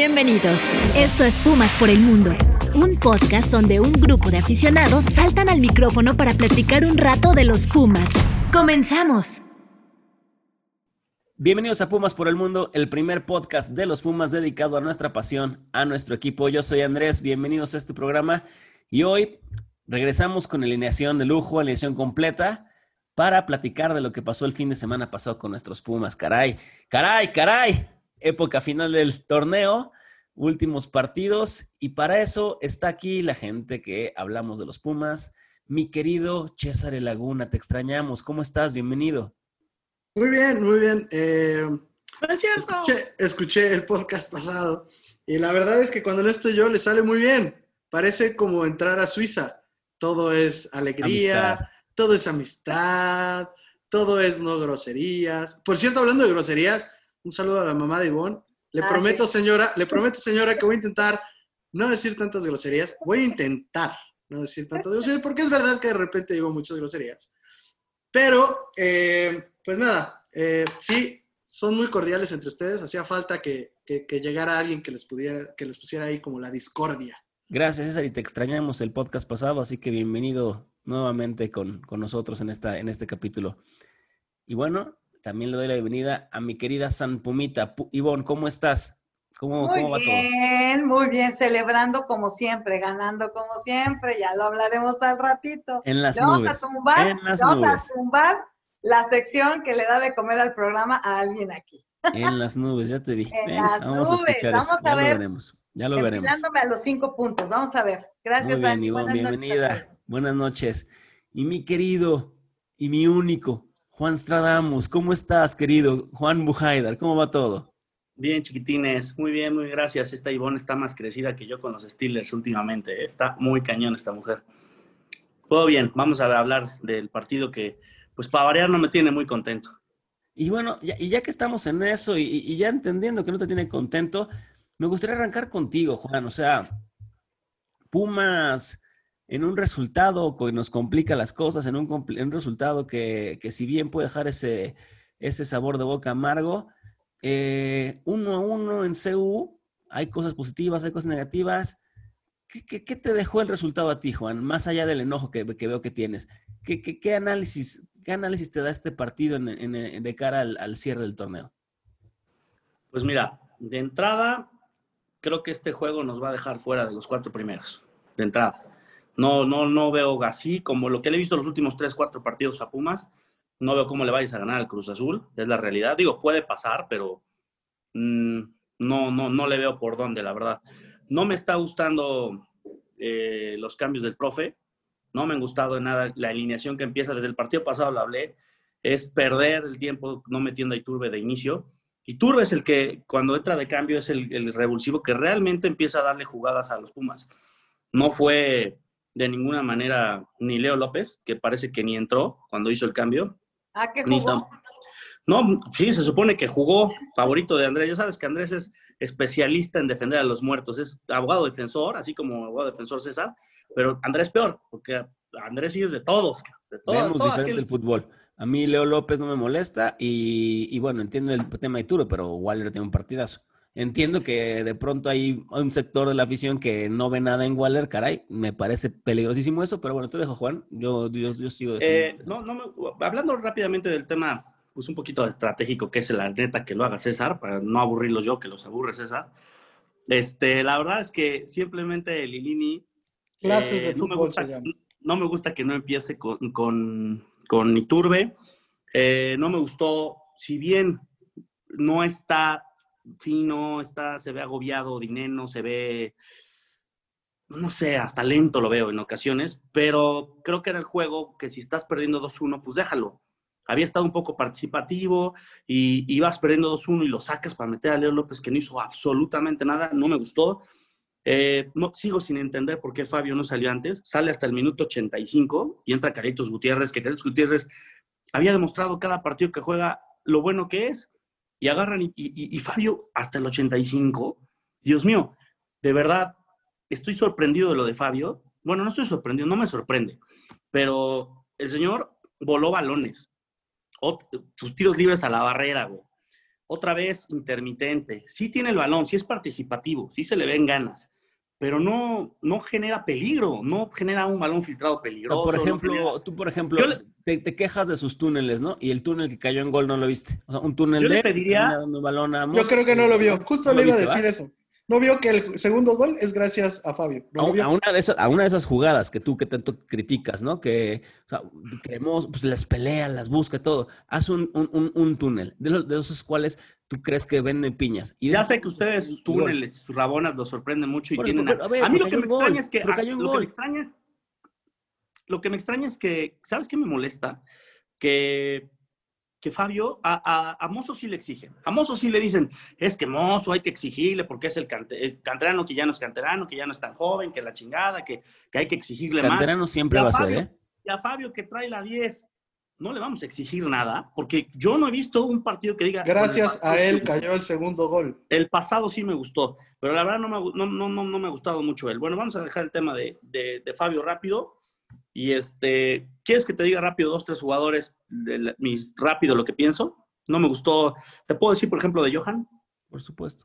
Bienvenidos. Esto es Pumas por el Mundo, un podcast donde un grupo de aficionados saltan al micrófono para platicar un rato de los Pumas. ¡Comenzamos! Bienvenidos a Pumas por el Mundo, el primer podcast de los Pumas dedicado a nuestra pasión, a nuestro equipo. Yo soy Andrés, bienvenidos a este programa y hoy regresamos con alineación de lujo, alineación completa para platicar de lo que pasó el fin de semana pasado con nuestros Pumas. Caray, caray, caray época final del torneo, últimos partidos, y para eso está aquí la gente que hablamos de los Pumas. Mi querido César Laguna, te extrañamos. ¿Cómo estás? Bienvenido. Muy bien, muy bien. Eh, escuché, el podcast pasado y la verdad es que cuando no estoy yo le sale muy bien. Parece como entrar a Suiza. Todo es alegría, todo es amistad, todo es no groserías. Por cierto, hablando de groserías, un saludo a la mamá de Ivonne. Le ah, prometo, señora, le prometo, señora, que voy a intentar no decir tantas groserías. Voy a intentar no decir tantas groserías, porque es verdad que de repente digo muchas groserías. Pero, eh, pues nada, eh, sí, son muy cordiales entre ustedes. Hacía falta que, llegara alguien que les, pudiera, que les pusiera ahí como la discordia. Gracias, César, y te extrañamos el podcast pasado, así que bienvenido nuevamente con, con nosotros en, esta, en este capítulo. Y bueno, también le doy la bienvenida a mi querida San Pumita. Ivonne, ¿cómo estás? ¿Cómo, muy va todo? Bien, muy bien, celebrando como siempre, ganando como siempre, ya lo hablaremos al ratito. En las vamos nubes. A tumbar, en las vamos nubes. a tumbar la sección que le da de comer al programa a alguien aquí. En las nubes, ya te vi. En las vamos nubes, a escuchar vamos A ya ver, lo veremos. Ya lo veremos. a los cinco puntos, vamos a ver. Gracias, Muy bien, Ivonne, bienvenida. Buenas noches. Y mi querido y mi único Juan Stradamos, ¿cómo estás, querido? Juan Bujaidar, ¿cómo va todo? Bien, chiquitines, muy bien, muy gracias. Esta Ivonne está más crecida que yo con los Steelers últimamente. ¿eh? Está muy cañón esta mujer. Todo bien, vamos a hablar del partido que, pues para variar, no me tiene muy contento. Y bueno, ya, y ya que estamos en eso y, y ya entendiendo que no te tiene contento, me gustaría arrancar contigo, Juan. O sea, Pumas en un resultado que nos complica las cosas, en un, resultado que, si bien puede dejar ese, ese sabor de boca amargo, eh, uno a uno en CU, hay cosas positivas, hay cosas negativas. ¿Qué, te dejó el resultado a ti, Juan? Más allá del enojo que, veo que tienes. ¿Qué, análisis, ¿Qué análisis te da este partido de cara al, al cierre del torneo? Pues mira, de entrada, creo que este juego nos va a dejar fuera de los cuatro primeros. De entrada. No, no, no veo así, como lo que le he visto los últimos tres, cuatro partidos a Pumas, no veo cómo le vayas a ganar al Cruz Azul, es la realidad. Digo, puede pasar, pero mm, no, no, no le veo por dónde, la verdad. No me está gustando eh, los cambios del profe, no me han gustado de nada la alineación que empieza desde el partido pasado, lo hablé, es perder el tiempo no metiendo a Iturbe de inicio. Iturbe es el que cuando entra de cambio es el revulsivo que realmente empieza a darle jugadas a los Pumas. No fue de ninguna manera ni Leo López, que parece que ni entró cuando hizo el cambio. ¿Ah, qué jugó? No, sí, se supone que jugó favorito de Andrés. Ya sabes que Andrés es especialista en defender a los muertos. Es abogado defensor, así como abogado defensor César. Pero Andrés peor, porque Andrés sí es de todos. De todos Vemos diferente el fútbol. A mí Leo López no me molesta y, y bueno, entiendo el tema de Turo, pero Waller tiene un partidazo. Entiendo que de pronto hay un sector de la afición que no ve nada en Waller, caray, me parece peligrosísimo eso, pero bueno, te dejo, Juan, yo, yo, yo sigo eh, no, no hablando rápidamente del tema, pues un poquito estratégico, que es la neta que lo haga César, para no aburrirlos yo, que los aburre César. Este, la verdad es que simplemente Lilini... Clases de fútbol no me gusta, No me gusta que no empiece con, con, con Iturbe. Eh, no me gustó, si bien no está fino, está, se ve agobiado, dinero, se ve, no sé, hasta lento lo veo en ocasiones, pero creo que era el juego que si estás perdiendo 2-1, pues déjalo. Había estado un poco participativo y ibas perdiendo 2-1 y lo sacas para meter a Leo López que no hizo absolutamente nada, no me gustó. Eh, no, sigo sin entender por qué Fabio no salió antes. Sale hasta el minuto 85 y entra Caritos Gutiérrez, que Caritos Gutiérrez había demostrado cada partido que juega lo bueno que es y agarran y, Fabio hasta el 85. Dios mío, de verdad, estoy sorprendido de lo de Fabio. Bueno, no estoy sorprendido, no me sorprende, pero el señor voló balones, sus tiros libres a la barrera, güey. otra vez intermitente. Sí tiene el balón, sí es participativo, sí se le ven ganas, pero no, no genera peligro, no genera un balón filtrado peligroso. por no ejemplo, genera- tú, por ejemplo, le- te, te quejas de sus túneles, ¿no? Y el túnel que cayó en gol no lo viste. O sea, un túnel Yo le de pediría- termina dando un balón a Yo creo que no lo vio. Justo ¿No le iba a decir va? eso. No vio que el segundo gol es gracias a Fabio. No A, lo vio. a una de esas, a una de esas jugadas que tú que tanto criticas, ¿no? Que o sea, creemos, pues las pelea, las busca, todo. Haz un, un, un- un túnel, de, los, de esos cuales tú crees que venden piñas. Y Ya sé que ustedes sus túneles, sus rabonas los sorprenden mucho y tienen... pero, a, a ver, a mí lo que me gol, extraña es que... pero a- cayó un lo que me extraña es... Lo que me extraña es que... ¿Sabes qué me molesta? Que, que Fabio... A, a, a Mozo sí le exigen. A Mozo sí le dicen, es que Mozo hay que exigirle porque es el, cante- el canterano que ya no es canterano, que ya no es tan joven, que la chingada, que, que hay que exigirle más. Canterano siempre va a ser. ¿eh? Y a Fabio que trae la 10, no le vamos a exigir nada, porque yo no he visto un partido que diga... Gracias "Con el a él cayó el segundo gol. el pasado sí me gustó, pero la verdad no me, no, no, no, no me ha gustado mucho él. Bueno, vamos a dejar el tema de, de- de Fabio rápido. Y este, ¿quieres que te diga rápido dos, tres jugadores de la- mis rápido lo que pienso? No me gustó. Te puedo decir, por ejemplo, de Johan. Por supuesto.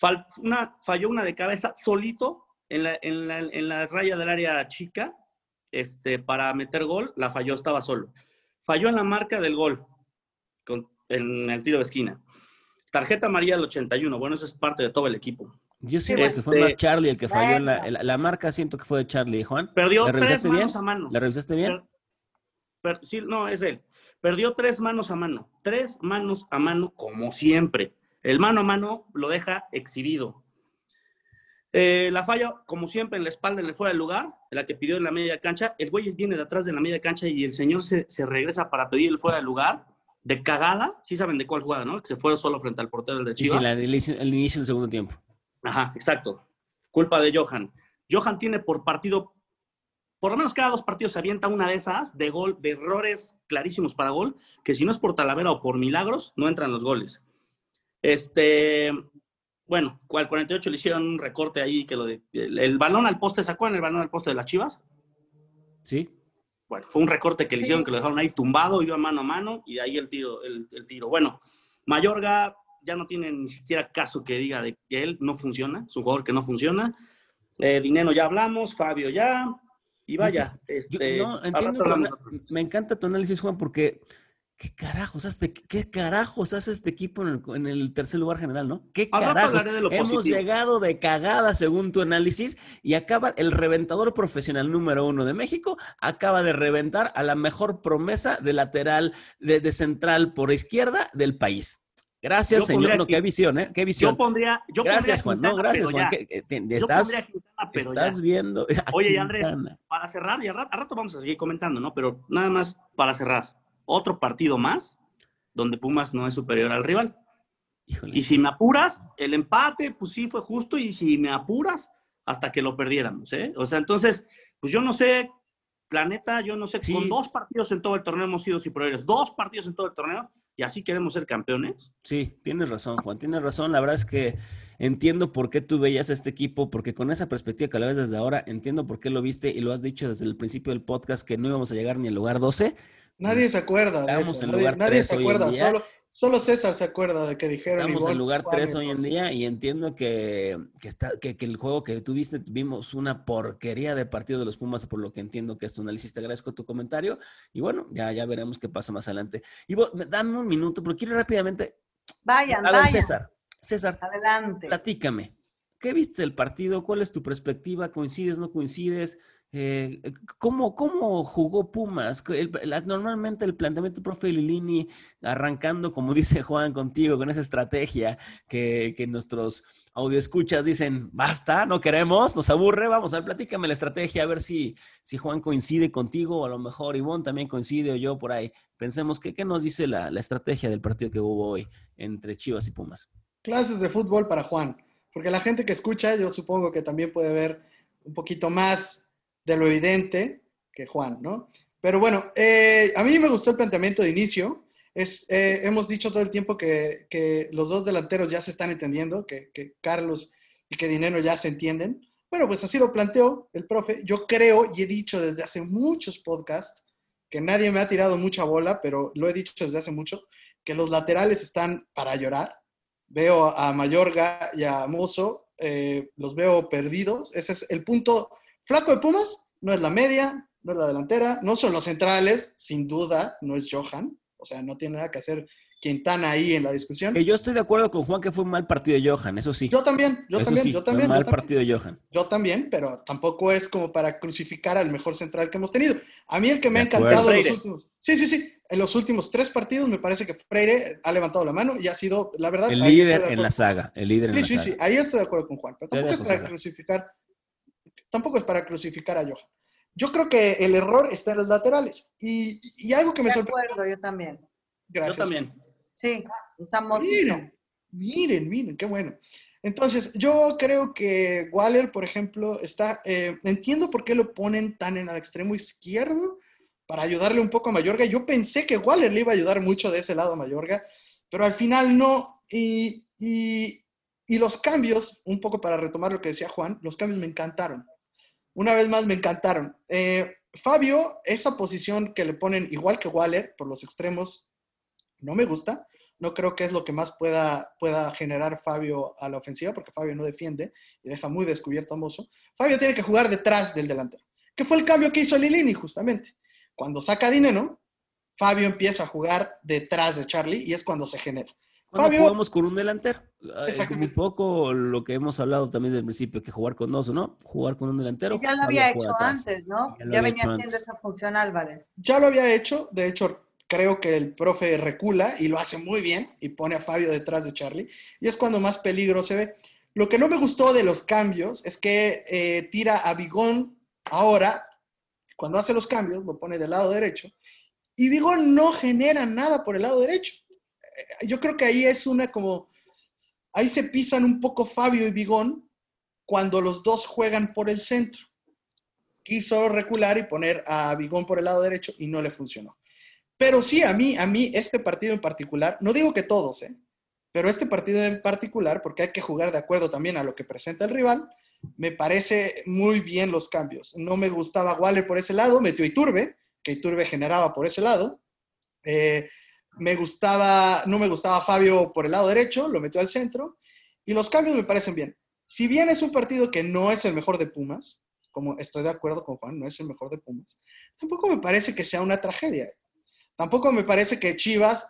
Fal- una, falló una de cabeza solito en la, en, la, en la raya del área chica este, para meter gol. La falló, estaba solo. Falló en la marca del gol con- en el tiro de esquina. Tarjeta amarilla al 81. Bueno, eso es parte de todo el equipo. Yo siento que fue Este- más Charlie el que falló en la, la, la marca, siento que fue de Charlie, Juan. Perdió ¿La tres bien? manos a mano. ¿La revisaste bien? Per- per- sí, no, es él. Perdió tres manos a mano. Tres manos a mano, como siempre. El mano a mano lo deja exhibido. Eh, la falla, como siempre, en la espalda, en el fuera del lugar, la que pidió en la media cancha. El güey viene de atrás de la media cancha y el señor se, se regresa para pedir el fuera del lugar. De cagada, sí saben de cuál jugada, ¿no? Que se fue solo frente al portero del Sí, sí, Chivas. la- el, inicio, el inicio del segundo tiempo. Ajá, exacto. Culpa de Johan. Johan tiene por partido, por lo menos cada dos partidos se avienta una de esas de gol, de errores clarísimos para gol, que si no es por Talavera o por milagros, no entran los goles. Este, bueno, al 48 le hicieron un recorte ahí que lo de, el, el balón al poste, ¿sacó en el balón al poste de las Chivas? ¿Sí? Bueno, fue un recorte que le hicieron, que lo dejaron ahí tumbado, iba mano a mano, y de ahí el tiro, el, el tiro. Bueno, Mayorga ya no tiene ni siquiera caso que diga de que él no funciona, es un jugador que no funciona. Eh, Dinero ya hablamos, Fabio ya, y vaya. Este, no, entiendo me encanta tu análisis, Juan, porque ¿qué carajos hace, qué carajos hace este equipo en el, en el tercer lugar general, no? ¿Qué carajos? Hemos llegado de cagada según tu análisis y acaba el reventador profesional número uno de México, acaba de reventar a la mejor promesa de lateral, de, de central por izquierda del país. Gracias, Yo señor. No, aquí- qué visión, ¿eh? Qué Yo visión. pondría, yo gracias, pondría Juan. No, gracias, Juan. ya. estás Quintana, pero estás ya. viendo. Oye, Andrés, para cerrar, y a rato, a rato vamos a seguir comentando, ¿no? Pero nada más para cerrar. Otro partido más donde Pumas no es superior al rival. Híjole. Y si me apuras, el empate, pues sí fue justo, y si me apuras, hasta que lo perdiéramos, ¿eh? O sea, entonces, pues yo no sé, la neta, yo no sé, Sí. con dos partidos en todo el torneo hemos sido superiores, dos partidos en todo el torneo, y así queremos ser campeones. Sí, tienes razón, Juan, tienes razón. La verdad es que entiendo por qué tú veías a este equipo, porque con esa perspectiva que la ves desde ahora, entiendo por qué lo viste y lo has dicho desde el principio del podcast que no íbamos a llegar ni al lugar 12. Nadie se acuerda de Estamos eso. en Nadie, lugar nadie tres se hoy en acuerda. día. Solo, solo César se acuerda de que dijeron. Estamos igual en lugar Juan 3 y hoy en día y entiendo que, que, está, que, que el juego que tuviste, vimos una porquería de partido de los Pumas, por lo que entiendo que es tu análisis. Te agradezco tu comentario y bueno, ya, ya veremos qué pasa más adelante. Y bueno, dame un minuto, pero quiero rápidamente. Vayan, A ver, vayan. César, César, Adelante. Platícame, ¿qué viste del partido? ¿Cuál es tu perspectiva? ¿Coincides, no coincides? Eh, ¿cómo, ¿Cómo jugó Pumas? Normalmente el planteamiento profe Lilini, arrancando, como dice Juan contigo, con esa estrategia que, que nuestros audioescuchas dicen, basta, no queremos, nos aburre, vamos a ver, platícame la estrategia, a ver si, si Juan coincide contigo, o a lo mejor Ivonne también coincide, o yo por ahí. Pensemos, ¿qué, qué nos dice la, la estrategia del partido que hubo hoy entre Chivas y Pumas? Clases de fútbol para Juan. Porque la gente que escucha, yo supongo que también puede ver un poquito más de lo evidente que Juan, ¿no? Pero bueno, eh, a mí me gustó el planteamiento de inicio. Es, eh, hemos dicho todo el tiempo que, que los dos delanteros ya se están entendiendo, que, que Carlos y que Dinero ya se entienden. Bueno, pues así lo planteó el profe. Yo creo y he dicho desde hace muchos podcasts, que nadie me ha tirado mucha bola, pero lo he dicho desde hace mucho, que los laterales están para llorar. Veo a Mayorga y a Mozo, eh, los veo perdidos. Ese es el punto flaco de Pumas, no es la media, no es la delantera, no son los centrales, sin duda, no es Johan. O sea, no tiene nada que hacer Quintana ahí en la discusión. yo estoy de acuerdo con Juan que fue un mal partido de Johan, eso sí. Yo también, yo también, yo también. Fue un mal partido de Johan. Yo también, pero tampoco es como para crucificar al mejor central que hemos tenido. A mí el que me ha encantado en los últimos. Sí, sí, sí. En los últimos tres partidos me parece que Freire ha levantado la mano y ha sido, la verdad. El líder en la saga. El líder en sí, la sí, saga. Sí, ahí estoy de acuerdo con Juan. Pero tampoco es para crucificar. Tampoco es para crucificar a Johan. Yo creo que el error está en los laterales. Y, y algo que me sorprende. De acuerdo, yo también. Gracias. Yo también. Sí, usamos. Miren, miren, miren, qué bueno. Entonces, yo creo que Waller, por ejemplo, está. Eh, entiendo por qué lo ponen tan en el extremo izquierdo para ayudarle un poco a Mayorga. Yo pensé que Waller le iba a ayudar mucho de ese lado a Mayorga, pero al final no. Y, y, y los cambios, un poco para retomar lo que decía Juan, los cambios me encantaron. Una vez más, me encantaron. Eh, Fabio, esa posición que le ponen igual que Waller por los extremos, no me gusta. No creo que es lo que más pueda, pueda generar Fabio a la ofensiva, porque Fabio no defiende y deja muy descubierto a Mozo. Fabio tiene que jugar detrás del delantero, que fue el cambio que hizo Lilini justamente. Cuando saca dinero, Fabio empieza a jugar detrás de Charlie y es cuando se genera. Cuando Fabio, jugamos con un delantero. Un poco lo que hemos hablado también del principio, que jugar con dos, ¿no? Jugar con un delantero. Ya lo había hecho antes, ¿no? Ya, ya venía haciendo esa función Álvarez. Ya lo había hecho, de hecho, creo que el profe recula y lo hace muy bien y pone a Fabio detrás de Charlie. Y es cuando más peligro se ve. Lo que no me gustó de los cambios es que eh, tira a Bigón ahora, cuando hace los cambios, lo pone del lado derecho. Y Bigón no genera nada por el lado derecho. Eh, yo creo que ahí es una como... Ahí se pisan un poco Fabio y Bigón cuando los dos juegan por el centro. Quiso recular y poner a Bigón por el lado derecho y no le funcionó. Pero sí, a mí, a mí, este partido en particular, no digo que todos, ¿eh? pero este partido en particular, porque hay que jugar de acuerdo también a lo que presenta el rival, me parece muy bien los cambios. No me gustaba Waller por ese lado, metió Iturbe, que Iturbe generaba por ese lado. Eh, me gustaba, no me gustaba Fabio por el lado derecho, lo metió al centro. Y los cambios me parecen bien. Si bien es un partido que no es el mejor de Pumas, como estoy de acuerdo con Juan, no es el mejor de Pumas, tampoco me parece que sea una tragedia. Tampoco me parece que Chivas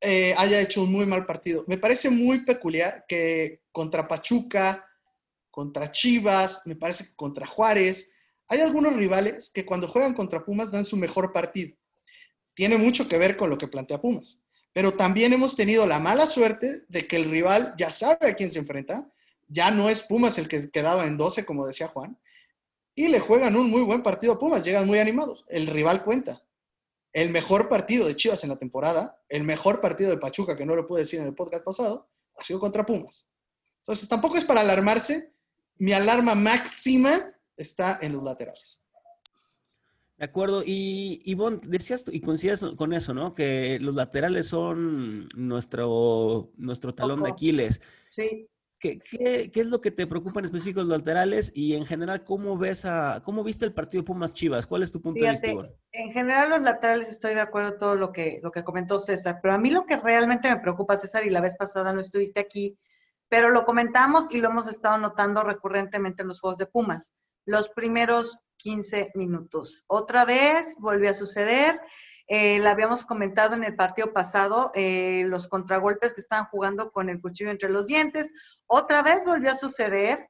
eh, haya hecho un muy mal partido. Me parece muy peculiar que contra Pachuca, contra Chivas, me parece que contra Juárez, hay algunos rivales que cuando juegan contra Pumas dan su mejor partido. Tiene mucho que ver con lo que plantea Pumas. Pero también hemos tenido la mala suerte de que el rival ya sabe a quién se enfrenta. Ya no es Pumas el que quedaba en 12, como decía Juan. Y le juegan un muy buen partido a Pumas, llegan muy animados. El rival cuenta el mejor partido de Chivas en la temporada, el mejor partido de Pachuca, que no lo pude decir en el podcast pasado, ha sido contra Pumas. Entonces, tampoco es para alarmarse. Mi alarma máxima está en los laterales. De acuerdo. Y Ivonne, decías y coincides con eso, ¿no? Que los laterales son nuestro, nuestro talón de Aquiles. Sí. ¿Qué, qué, qué es lo que te preocupa en específico los laterales y en general cómo ves a cómo viste el partido Pumas Chivas? ¿Cuál es tu punto Fíjate, de vista? En general los laterales estoy de acuerdo todo lo que lo que comentó César, pero a mí lo que realmente me preocupa César y la vez pasada no estuviste aquí, pero lo comentamos y lo hemos estado notando recurrentemente en los juegos de Pumas. Los primeros 15 minutos. Otra vez volvió a suceder. Eh, la habíamos comentado en el partido pasado, eh, los contragolpes que estaban jugando con el cuchillo entre los dientes. Otra vez volvió a suceder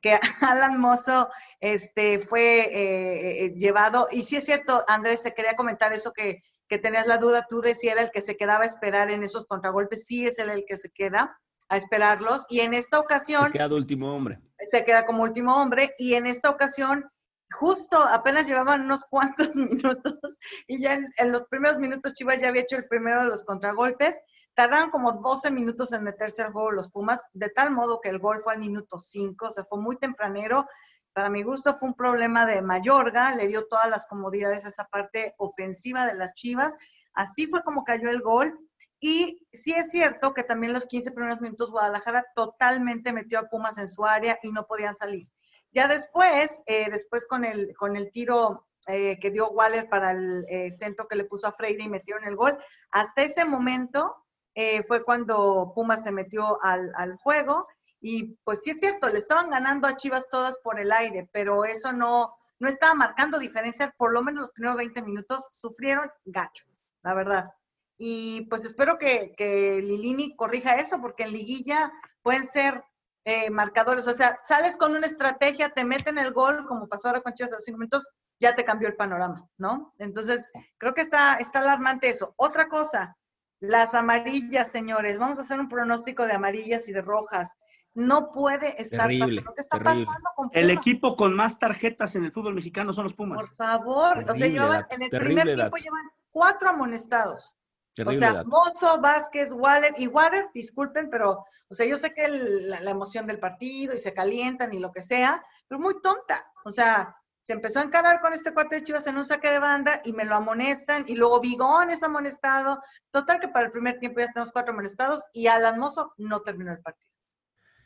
que Alan Mozo este, fue eh, llevado, y sí es cierto, Andrés, te quería comentar eso que, que tenías la duda tú de si era el que se quedaba a esperar en esos contragolpes, sí es él el que se queda a esperarlos, y en esta ocasión... Se queda de último hombre. Se queda como último hombre, y en esta ocasión justo apenas llevaban unos cuantos minutos y ya en, los primeros minutos Chivas ya había hecho el primero de los contragolpes. Tardaron como 12 minutos en meterse al juego los Pumas, de tal modo que el gol fue al minuto 5, o sea, fue muy tempranero. Para mi gusto fue un problema de Mayorga, le dio todas las comodidades a esa parte ofensiva de las Chivas. Así fue como cayó el gol. Y sí es cierto que también los 15 primeros minutos Guadalajara totalmente metió a Pumas en su área y no podían salir. Ya después, eh, después con el, con el tiro eh, que dio Waller para el eh, centro que le puso a Freire y metieron el gol. Hasta ese momento eh, fue cuando Pumas se metió al, al, juego y pues sí es cierto, le estaban ganando a Chivas todas por el aire, pero eso no, no estaba marcando diferencias, por lo menos los primeros 20 minutos sufrieron gacho, la verdad. Y pues espero que, que Lilini corrija eso, porque en liguilla pueden ser eh, marcadores. O sea, sales con una estrategia, te meten el gol, como pasó ahora con Chivas a los cinco minutos, ya te cambió el panorama, ¿no? Entonces, creo que está, está alarmante eso. Otra cosa, las amarillas, señores. Vamos a hacer un pronóstico de amarillas y de rojas. No puede estar Terrible, pasando. ¿Qué está terrible. pasando con El equipo con más tarjetas en el fútbol mexicano son los Pumas. Por favor. o sea, Terrible llevan, dato, en el terrible primer tiempo dato. llevan cuatro amonestados. Terrible o sea, dato. Mozo, Vázquez, Waller y Waller, disculpen, pero, o sea, yo sé que el- la, la emoción del partido y se calientan y lo que sea, pero muy tonta. O sea, se empezó a encarar con este cuate de Chivas en un saque de banda y me lo amonestan y luego Vigón es amonestado. Total que para el primer tiempo ya tenemos cuatro amonestados y Alan Mozo no terminó el partido.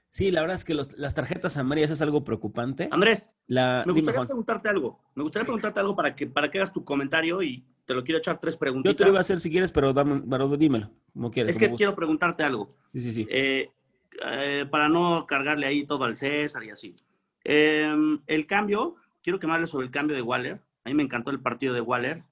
Sí, la verdad es que los- las tarjetas amarillas es algo preocupante. Andrés, La, me gustaría preguntarte algo. Me gustaría preguntarte algo para que, para que hagas tu comentario y te lo quiero echar tres preguntitas. Yo te lo iba a hacer si quieres, pero, dame, pero dímelo, como quieres. es que quiero preguntarte algo. Sí, sí, sí. Eh, eh, para no cargarle ahí todo al César y así. Eh, el cambio, quiero que me hables sobre el cambio de Waller. A mí me encantó el partido de Waller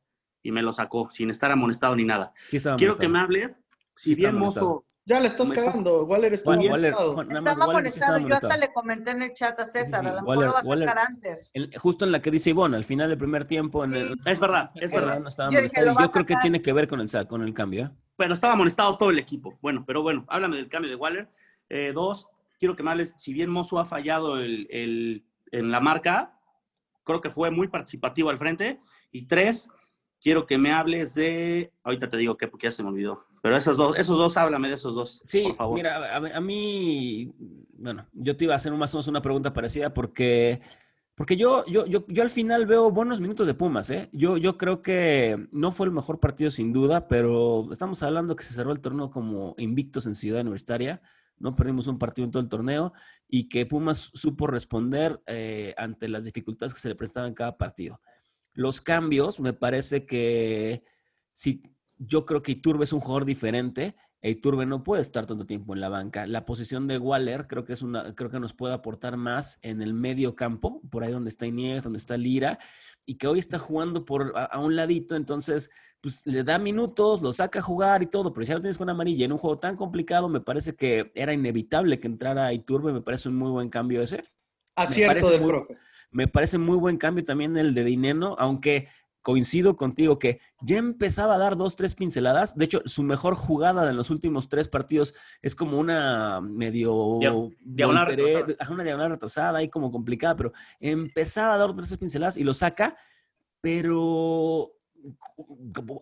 y me lo sacó sin estar amonestado ni nada. Sí quiero que molestado. me hables, si Sí bien amonestado. Mozo, Ya le estás cagando. Waller está Juan, Waller, amonestado. Juan, Estaba Waller sí estaba yo hasta le comenté en el chat a César, a lo mejor Waller- lo va a Waller- sacar antes. El- justo en la que dice Ivonne, al final del primer tiempo, en el, es verdad, es verdad. no estaba Yo dije, y yo creo que tiene que ver con el, con el cambio. ¿eh? Pero estaba amonestado todo el equipo. Bueno, pero bueno, háblame del cambio de Waller. Eh, dos, quiero que me hables, si bien Mozo ha fallado el, el- en la marca, creo que fue muy participativo al frente. Y tres, quiero que me hables de, ahorita te digo qué, porque ya se me olvidó. Pero esos dos, esos dos, háblame de esos dos, Sí, por favor. mira, a, a mí, bueno, yo te iba a hacer más o menos una pregunta parecida porque, porque yo, yo, yo, yo al final veo buenos minutos de Pumas, ¿eh? Yo, yo creo que no fue el mejor partido sin duda, pero estamos hablando que se cerró el torneo como invictos en Ciudad Universitaria, no perdimos un partido en todo el torneo y que Pumas supo responder eh, ante las dificultades que se le prestaban en cada partido. Los cambios, me parece que si yo creo que Iturbe es un jugador diferente. e Iturbe no puede estar tanto tiempo en la banca. La posición de Waller creo que es una, creo que nos puede aportar más en el medio campo, por ahí donde está Inés, donde está Lira, y que hoy está jugando por a, a un ladito, entonces pues le da minutos, lo saca a jugar y todo, pero si ya lo tienes con amarilla en un juego tan complicado, me parece que era inevitable que entrara Iturbe, me parece un muy buen cambio ese. Acierto del muy- profe. Me parece muy buen cambio también el de Dineno, aunque coincido contigo que ya empezaba a dar dos, tres pinceladas. De hecho, su mejor jugada de los últimos tres partidos es como una medio Dia- diagonal una diagonal retrasada ahí como complicada, pero empezaba a dar tres pinceladas y lo saca, pero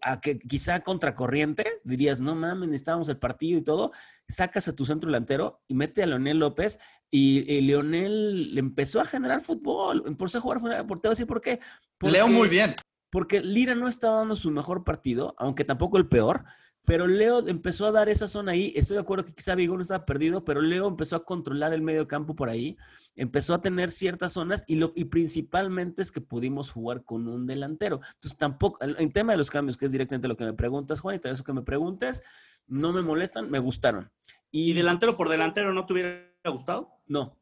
a que quizá contracorriente, dirías, no mames, necesitábamos el partido y todo, sacas a tu centro delantero y mete a Leonel López y, y Leonel le empezó a generar fútbol, empezó a jugar fuera por te voy a decir por qué. Leo Porque- muy bien. Porque Lira no estaba dando su mejor partido, aunque tampoco el peor, pero Leo empezó a dar esa zona ahí. Estoy de acuerdo que quizá Vigo no estaba perdido, pero Leo empezó a controlar el medio campo por ahí, empezó a tener ciertas zonas y, lo, y principalmente es que pudimos jugar con un delantero. Entonces tampoco, en tema de los cambios, que es directamente lo que me preguntas, Juan, y te eso que me preguntes, no me molestan, me gustaron. ¿Y delantero por delantero no te hubiera gustado? No.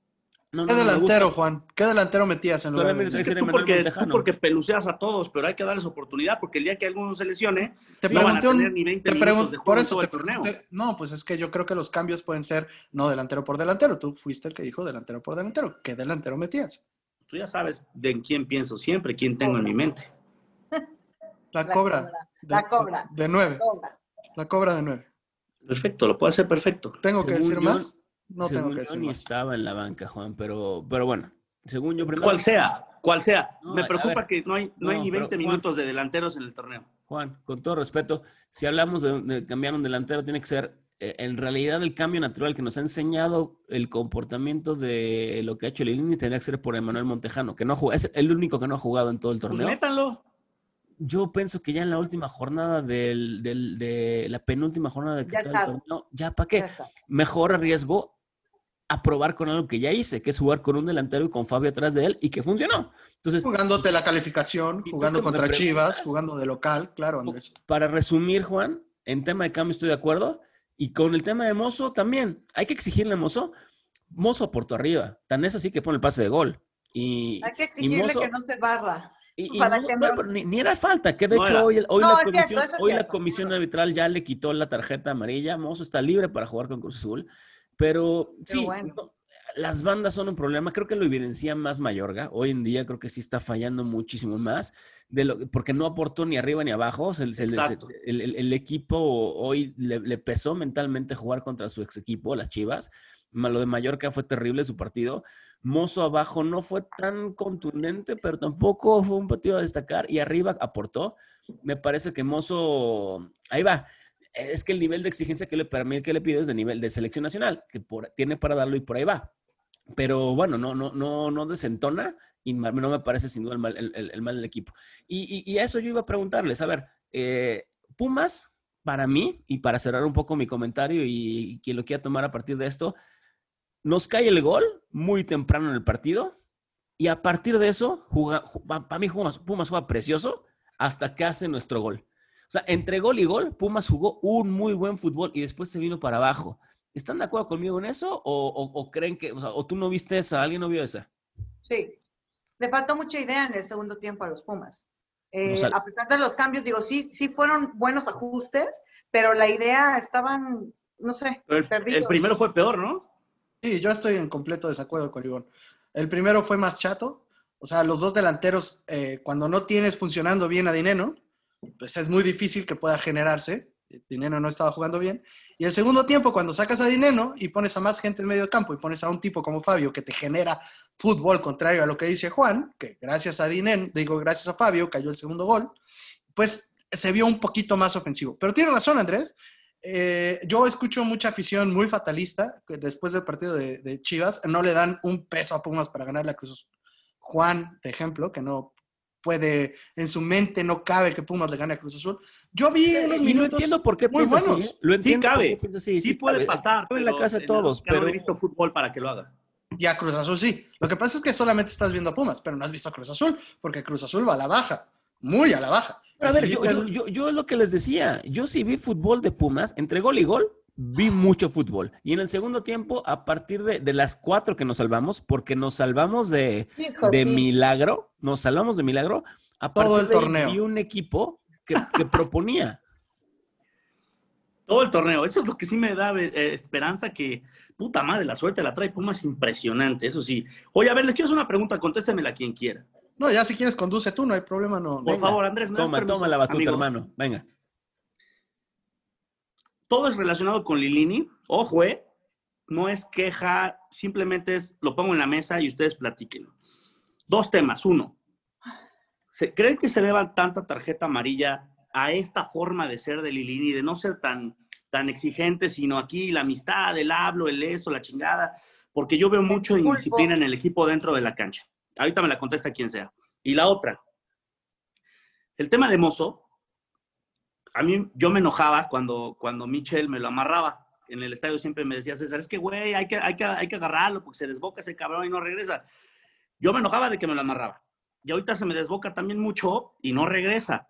No, ¿Qué no, me delantero, Juan? ¿Qué delantero metías en lugar de tú porque, tú porque peluceas a todos, pero hay que darles oportunidad porque el día que alguno se lesione, Te no van a pregunté un- tener ni 20 te minutos pregun- de juego por eso todo te el torneo. pregunté. No, pues es que yo creo que los cambios pueden ser no delantero por delantero. Tú fuiste el que dijo delantero por delantero. ¿Qué delantero metías? Tú ya sabes de en quién pienso siempre, quién tengo en mi mente. La, La cobra. cobra. De, La cobra. De nueve. Cobra. La cobra de nueve. Perfecto, lo puedo hacer perfecto. ¿Tengo que decir yo- más? No Según tengo que yo ni más. estaba en la banca, Juan, pero, pero bueno, según yo primero. Cual sea, cual sea. No, Me preocupa ver. que no hay, no hay ni pero, 20 Juan- minutos de delanteros en el torneo. Juan, con todo respeto, si hablamos de, de cambiar un delantero, tiene que ser eh, en realidad el cambio natural que nos ha enseñado el comportamiento de lo que ha hecho Lilini tendría que ser por Emanuel Montejano, que no juega, es el único que no ha jugado en todo el Pues torneo. métanlo. Yo pienso que ya en la última jornada del, del- de la penúltima jornada de que Ya acaba el está. torneo, ya para qué, está. mejor riesgo a probar con algo que ya hice, que es jugar con un delantero y con Fabio atrás de él y que funcionó. Entonces, jugándote la calificación, jugando contra Chivas, jugando de local, claro, Andrés. Para resumir, Juan, en tema de cambio estoy de acuerdo. Y con el tema de Mozo también. Hay que exigirle a Mozo. Mozo aportó arriba. Tan eso sí que pone el pase de gol. Y, Hay que exigirle que no se barra. Y, ni, era falta, que de hecho hoy, la comisión, hoy la comisión arbitral ya le quitó la tarjeta amarilla. Mozo está libre para jugar con Cruz Azul. Pero, sí, las bandas son un problema. Creo que lo evidencia más Mayorga. Hoy en día creo que sí está fallando muchísimo más, de lo, porque no aportó ni arriba ni abajo. el, equipo hoy le, pesó mentalmente jugar contra su ex equipo, las Chivas. Lo de Mallorca fue terrible su partido. Mozo abajo no fue tan contundente, pero tampoco fue un partido a destacar. Y arriba aportó. Me parece que Mozo, ahí va es que el nivel de exigencia que le, para que le pido es de nivel de selección nacional, que tiene para darlo y por ahí va. Pero bueno, no, no, no, no desentona y no me parece sin duda el mal, el, mal del equipo. Y, a eso yo iba a preguntarles, a ver, eh, Pumas, para mí, y para cerrar un poco mi comentario y, quien lo quiera tomar a partir de esto, nos cae el gol muy temprano en el partido y a partir de eso, para mí Pumas, Pumas juega precioso hasta que hace nuestro gol. O sea, entre gol y gol, Pumas jugó un muy buen fútbol y después se vino para abajo. ¿Están de acuerdo conmigo en eso? ¿O, creen que, o, sea, o tú no viste esa? ¿Alguien no vio esa? Sí. Le faltó mucha idea en el segundo tiempo a los Pumas. Eh, a pesar de los cambios, digo, sí, sí fueron buenos ajustes, pero la idea estaban, no sé, el, El primero fue peor, ¿no? Sí, yo estoy en completo desacuerdo con Ivonne. El primero fue más chato. O sea, los dos delanteros, eh, cuando no tienes funcionando bien a Dineno, pues es muy difícil que pueda generarse. Dinero no estaba jugando bien. Y el segundo tiempo, cuando sacas a Dinero y pones a más gente en medio campo y pones a un tipo como Fabio que te genera fútbol contrario a lo que dice Juan, que gracias a Dinero, digo gracias a Fabio, cayó el segundo gol, pues se vio un poquito más ofensivo. Pero tiene razón, Andrés. Eh, yo escucho mucha afición muy fatalista que después del partido de, de, Chivas no le dan un peso a Pumas para ganar la Cruz. Juan, de ejemplo, que no puede, en su mente no cabe que Pumas le gane a Cruz Azul. Yo vi unos y no entiendo por qué piensa así. ¿eh? Lo entiendo. Sí cabe. Así. Sí, puede pasar. en la casa de todos, pero... No he visto fútbol para que lo haga. Y a Cruz Azul sí. Lo que pasa es que solamente estás viendo a Pumas, pero no has visto a Cruz Azul, porque Cruz Azul va a la baja, muy a la baja. a ver, yo, yo, yo, es lo que les decía. Yo sí vi fútbol de Pumas, entre gol y gol, vi mucho fútbol. Y en el segundo tiempo, a partir de, las cuatro que nos salvamos, porque nos salvamos de, de milagro, nos salvamos de milagro, a todo el torneo. Vi un equipo que, proponía. Todo el torneo. Eso es lo que sí me da eh, esperanza que, puta madre, la suerte la trae Pumas impresionante, eso sí. Oye, a ver, les quiero hacer una pregunta, contéstemela quien quiera. No, ya si quieres conduce tú, no hay problema, no. Por favor, Andrés. toma, toma la batuta, hermano. Venga. Todo es relacionado con Lilini. Ojo, eh. No es queja, simplemente es, lo pongo en la mesa y ustedes platiquen. Dos temas. Uno, ¿Creen que se deba tanta tarjeta amarilla a esta forma de ser de Lilini, de no ser tan, tan exigente, sino aquí la amistad, el hablo, el esto, la chingada? Porque yo veo mucho indisciplina en el equipo dentro de la cancha. Ahorita me la contesta quien sea. Y la otra, el tema de Mozo, a mí yo me enojaba cuando, cuando Michel me lo amarraba. En el estadio siempre me decía César, es que güey, hay que, hay, que, hay que agarrarlo porque se desboca ese cabrón y no regresa. Yo me enojaba de que me lo amarraba y ahorita se me desboca también mucho y no regresa.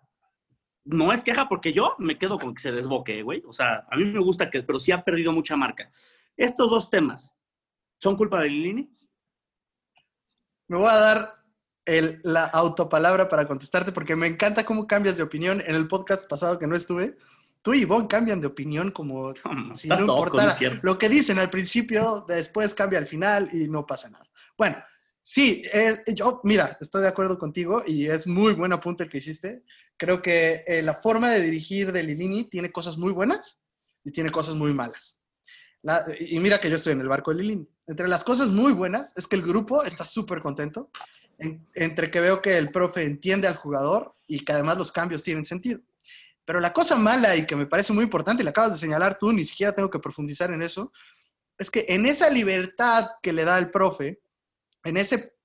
No es queja porque yo me quedo con que se desboque, güey. O sea, a mí me gusta que, pero sí ha perdido mucha marca. Estos dos temas, ¿son culpa de Lilini? Me voy a dar el, la autopalabra para contestarte porque me encanta cómo cambias de opinión. En el podcast pasado que no estuve, tú y Ivonne cambian de opinión como si no importara. Lo que dicen al principio, después cambia al final y no pasa nada. Bueno, Sí, eh, yo, mira, estoy de acuerdo contigo y es muy buen apunte el que hiciste. Creo que eh, la forma de dirigir de Lilini tiene cosas muy buenas y tiene cosas muy malas. y mira que yo estoy en el barco de Lilini. Entre las cosas muy buenas es que el grupo está súper contento, entre que veo que el profe entiende al jugador y que además los cambios tienen sentido. Pero la cosa mala y que me parece muy importante, y la acabas de señalar tú, ni siquiera tengo que profundizar en eso, es que en esa libertad que le da el profe, en ese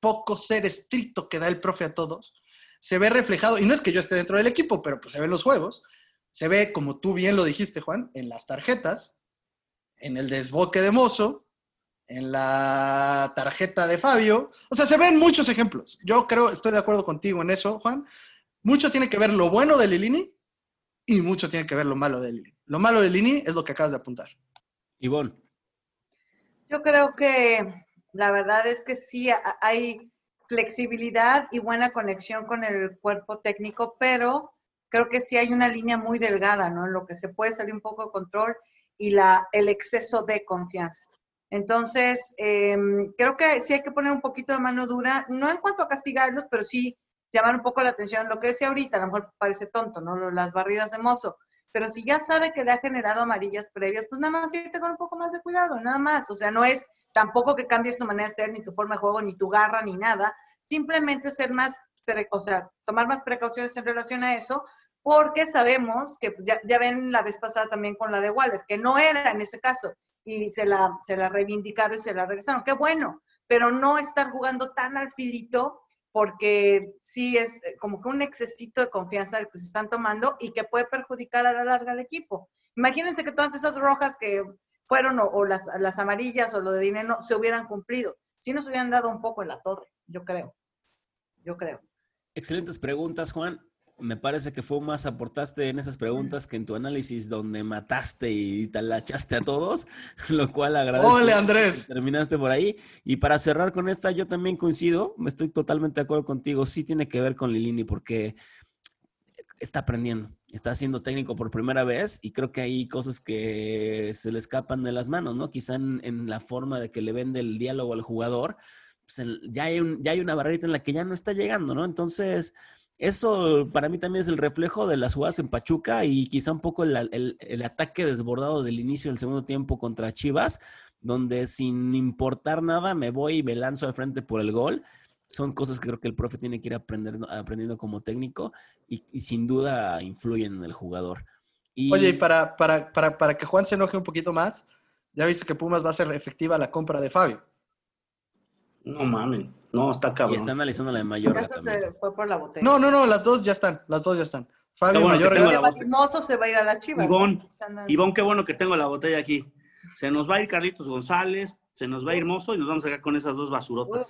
poco ser estricto que da el profe a todos, se ve reflejado, y no es que yo esté dentro del equipo, pero pues se ve en los juegos, se ve, como tú bien lo dijiste, Juan, en las tarjetas, en el desboque de mozo, en la tarjeta de Fabio. O sea, se ven muchos ejemplos. Yo creo, estoy de acuerdo contigo en eso, Juan. Mucho tiene que ver lo bueno de Lilini y mucho tiene que ver lo malo de Lilini. Lo malo de Lilini es lo que acabas de apuntar. Ivonne. Yo creo que la verdad es que sí hay flexibilidad y buena conexión con el cuerpo técnico, pero creo que sí hay una línea muy delgada, ¿no? En lo que se puede salir un poco de control y la, el exceso de confianza. Entonces, em, creo que sí hay que poner un poquito de mano dura, no en cuanto a castigarlos, pero sí llamar un poco la atención. Lo que decía ahorita, a lo mejor parece tonto, ¿no? Las barridas de mozo. Pero si ya sabe que le ha generado amarillas previas, pues nada más irte con un poco más de cuidado, nada más. O sea, no es tampoco que cambies tu manera de ser, ni tu forma de juego, ni tu garra, ni nada. Simplemente ser más, o sea, tomar más precauciones en relación a eso, porque sabemos que ya, ya, ven la vez pasada también con la de Waller, que no era en ese caso, y se la, se la reivindicaron y se la regresaron. Qué bueno, pero no estar jugando tan al filito porque sí es eh, como que un excesito de confianza que se están tomando y que puede perjudicar a la larga al equipo. Imagínense que todas esas rojas que fueron o, las, las, amarillas o lo de dinero se hubieran cumplido. Si nos hubieran dado un poco en la torre, yo creo. Yo creo. Excelentes preguntas, Juan me parece que fue más aportaste en esas preguntas que en tu análisis donde mataste y talachaste a todos, lo cual agradezco. ¡Ole, Andrés! Terminaste por ahí. Y para cerrar con esta, yo también coincido, me estoy totalmente de acuerdo contigo, sí tiene que ver con Lilini porque está aprendiendo, está siendo técnico por primera vez y creo que hay cosas que se le escapan de las manos, ¿no? Quizá en, la forma de que le vende el diálogo al jugador, pues ya, hay ya hay una barrerita en la que ya no está llegando, ¿no? Entonces eso para mí también es el reflejo de las jugadas en Pachuca y quizá un poco el, ataque desbordado del inicio del segundo tiempo contra Chivas, donde sin importar nada me voy y me lanzo al frente por el gol. Son cosas que creo que el profe tiene que ir aprendiendo, aprendiendo como técnico y, sin duda influyen en el jugador. Oye, y para, para, para, para que Juan se enoje un poquito más, ya viste que Pumas va a ser efectiva la compra de Fabio. No mames. No, está cabrón. Y está analizando la de Mayor. se fue por la botella. No, no, no, las dos ya están. Las dos ya están. Fabio Mayor. Mozo se va a ir a la Chivas. Ivón, qué bueno que tengo la botella aquí. Se nos va a ir Carlitos González, se nos va a ir Mozo y nos vamos a quedar con esas dos basurotas.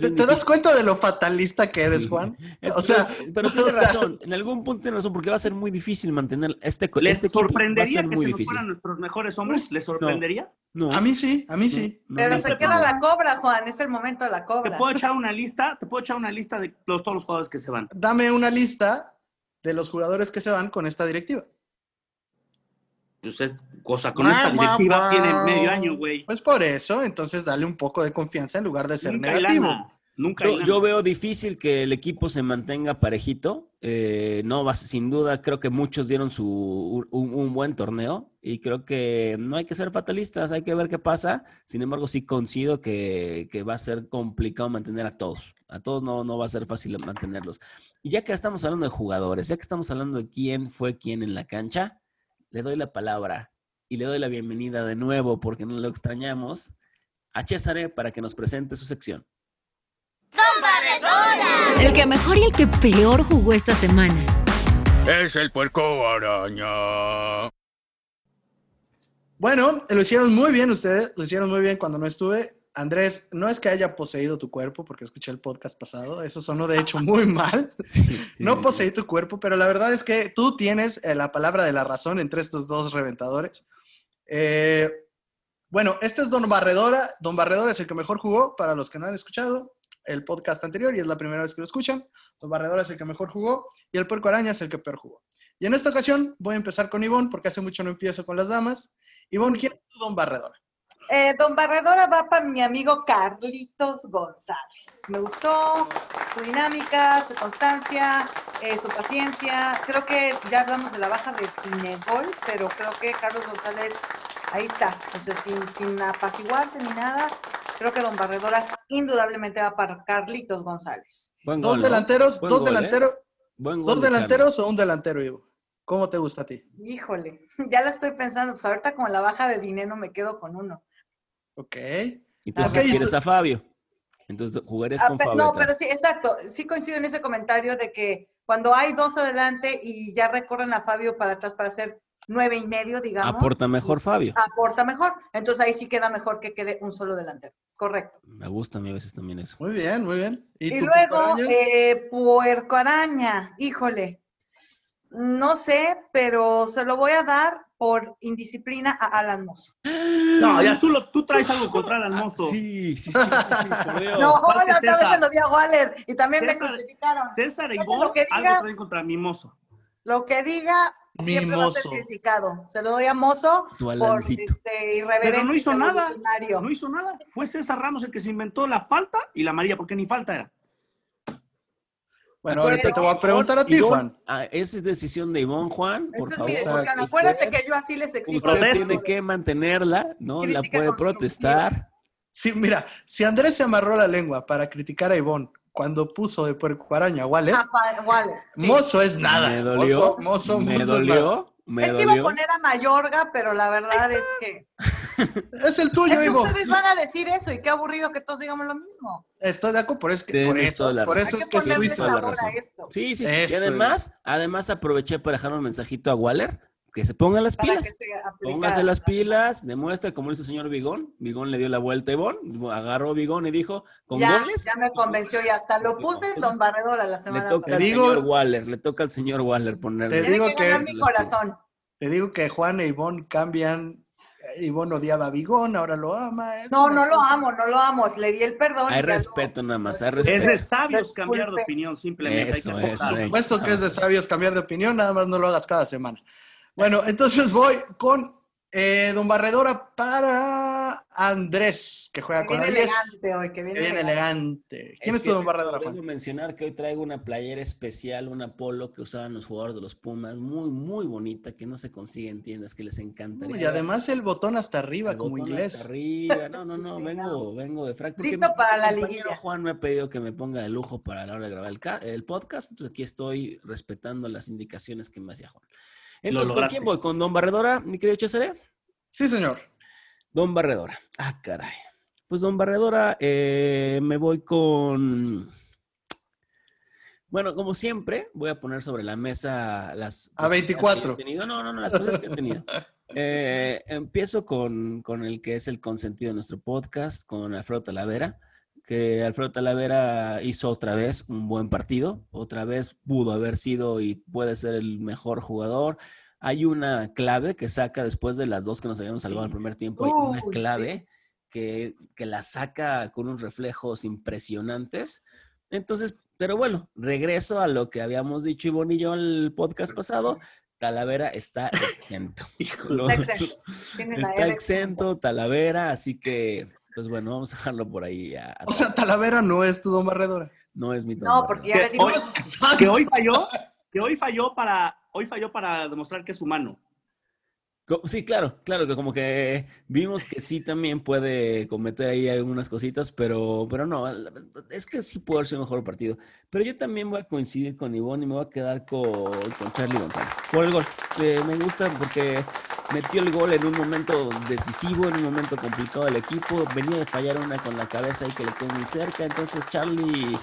¿Te, das cuenta de lo fatalista que eres, Juan? O sea, pero, tiene razón, en algún punto tiene razón, porque va a ser muy difícil mantener este, ¿Les este sorprendería que muy se difícil. fueran nuestros mejores hombres? ¿Les sorprendería? No. A mí sí, a mí sí. pero se queda la cobra, Juan, es el momento de la cobra. Te puedo echar una lista, te puedo echar una lista de todos los jugadores que se van. Dame una lista de los jugadores que se van con esta directiva pues es cosa con esta directiva tiene medio año, güey. Pues por eso, entonces dale un poco de confianza en lugar de ser negativo. Nunca yo, veo difícil que el equipo se mantenga parejito. Eh, no va, sin duda, creo que muchos dieron su, un, buen torneo y creo que no hay que ser fatalistas, hay que ver qué pasa. Sin embargo, sí coincido que, que va a ser complicado mantener a todos. A todos no, no va a ser fácil mantenerlos. Y ya que estamos hablando de jugadores, ya que estamos hablando de quién fue quién en la cancha, le doy la palabra y le doy la bienvenida de nuevo porque no lo extrañamos a César para que nos presente su sección. ¡Don Barredora! El que mejor y el que peor jugó esta semana. Es el puerco araña. Bueno, lo hicieron muy bien ustedes, lo hicieron muy bien cuando no estuve. Andrés, no es que haya poseído tu cuerpo, porque escuché el podcast pasado, eso sonó de hecho muy mal. no poseí tu cuerpo, pero la verdad es que tú tienes eh, la palabra de la razón entre estos dos reventadores. Eh, bueno, este es Don Barredora. Don Barredora es el que mejor jugó, para los que no han escuchado el podcast anterior y es la primera vez que lo escuchan. Don Barredora es el que mejor jugó y el Puerco Araña es el que peor jugó. Y en esta ocasión voy a empezar con Ivonne, porque hace mucho no empiezo con las damas. Ivonne, ¿quién es Don Barredora? Eh, don Barredora va para mi amigo Carlitos González. Me gustó su dinámica, su constancia, eh, su paciencia. Creo que ya hablamos de la baja de Pinegol, pero creo que Carlos González ahí está. O sea, sin, sin apaciguarse ni nada, creo que Don Barredora indudablemente va para Carlitos González. dos delanteros, dos ¿eh? delanteros, dos delanteros o un delantero, Ivo. ¿Cómo te gusta a ti? Híjole, ya la estoy pensando. Pues ahorita con la baja de dinero me quedo con uno. Ok. Entonces quieres a Fabio. Entonces jugarías ah, con Fabio. No, pero sí, exacto. Sí coincido en ese comentario de que cuando hay dos adelante y ya recorren a Fabio para atrás para hacer nueve y medio, digamos. Aporta mejor Fabio. Aporta mejor. Entonces ahí sí queda mejor que quede un solo delantero. Correcto. Me gusta a mí a veces también eso. Muy bien, muy bien. Y, tu luego, eh, puerco araña. Híjole. No sé, pero se lo voy a dar por indisciplina a Alan Mozo. No, ya tú, lo, tú traes algo contra el almozo. Ah, Sí, sí, sí. sí. No, aparte la otra vez se lo di a Waller y también me César- crucificaron. César e Oye, Ivonne lo que algo diga- traen contra Mimoso. Lo que diga siempre va a ser criticado. Se lo doy a Mozo Tu por Alancito. este, irreverente Pero no hizo y nada. No hizo nada. Fue César Ramos el que se inventó la falta y la María, porque ni falta era. Bueno, ahorita te voy a preguntar a ti, Juan. ah, esa es decisión de Ivonne, Juan, por Esa es favor. mi decisión. Acuérdate Usted- que yo así les exijo. Usted Protesto. tiene que mantenerla, ¿no? La Crítica puede protestar. Sí, mira, si Andrés se amarró la lengua para criticar a Ivonne cuando puso de puerco araña a Waller, Ah, pa- Waller, sí. mozo es nada. Me dolió. Mozo, mozo, me mozo es nada. dolió. Me es que iba a poner a Mayorga, pero la verdad es que, Es el es tuyo, que Ivo. ustedes van a decir eso y qué aburrido que todos digamos lo mismo. Estoy de acuerdo, por, es que, por eso, la por eso es que que Suiza. La razón. Sí, sí. Eso y además, además aproveché para dejar un mensajito a Waller, que se ponga las Para pilas. Póngase las pilas, demuestra como lo hizo el señor Vigón. Vigón le dio la vuelta a Ivonne, agarró a Vigón y dijo, con Ya, goles, ya me convenció y hasta lo puse en Don Barredora la le semana toca Te al pasada. digo- señor Waller, le toca al señor Waller ponerle. Te digo que mi corazón. Te digo que Juan e Ivonne cambian. Ivonne odiaba a Vigón, ahora lo ama. es No, no lo amo, no lo amo. Le di el perdón. Hay respeto nada más, hay Pues, Es respeto. de sabios Disculpe. cambiar de opinión, simplemente. Eso hay que. Por supuesto que es de sabios cambiar de opinión, nada más no lo hagas cada semana. Bueno, entonces voy con eh, Don Barredora para Andrés, que juega Que con viene 10. elegante hoy, que Que viene viene elegante. elegante. ¿Quién es, tu Don Barredora, Debo Juan? mencionar que hoy traigo una playera especial, una polo que usaban los jugadores de los Pumas, muy, muy bonita, que no se consigue en tiendas, que les encantaría. Y además el botón hasta arriba, El como botón inglés. hasta arriba. No, no, no, Sí, vengo, no. vengo de porque Listo para la liguilla. Juan me ha pedido que me ponga de lujo para la hora de grabar el, el podcast, entonces aquí estoy respetando las indicaciones que me hacía Juan. Entonces, ¿con quién voy? ¿Con Don Barredora, mi querido Cesare? Sí, señor. Don Barredora. Ah, caray. Pues Don Barredora, eh, me voy con... Bueno, como siempre, voy a poner sobre la mesa las... A posibilidades 24. que he tenido. No, no, no, las cosas que he tenido. Eh, empiezo con, con el que es el consentido de nuestro podcast, con Alfredo Talavera, que Alfredo Talavera hizo otra vez un buen partido, otra vez pudo haber sido y puede ser el mejor jugador. Hay una clave que saca después de las dos que nos habíamos salvado en el primer tiempo, hay una clave que, que la saca con unos reflejos impresionantes. Entonces, pero bueno, regreso a lo que habíamos dicho Ivonne y yo en el podcast pasado. Talavera está exento. Lo-. Está exento Talavera, así que, pues bueno, vamos a dejarlo por ahí. a- O sea, Talavera no es tu Don Barredora. no es mi No, porque ya le Que dimos. hoy, que hoy falló, que hoy falló para, hoy falló para demostrar que es humano. Sí, claro, claro, que como que vimos que sí también puede cometer ahí algunas cositas, pero, pero no, es que sí puede ser un mejor partido. Pero yo también voy a coincidir con Ivonne y me voy a quedar con, con Charlie González por el gol. Eh, me gusta porque metió el gol en un momento decisivo, en un momento complicado del equipo. Venía de fallar una con la cabeza ahí que le quedó muy cerca. Entonces Charlie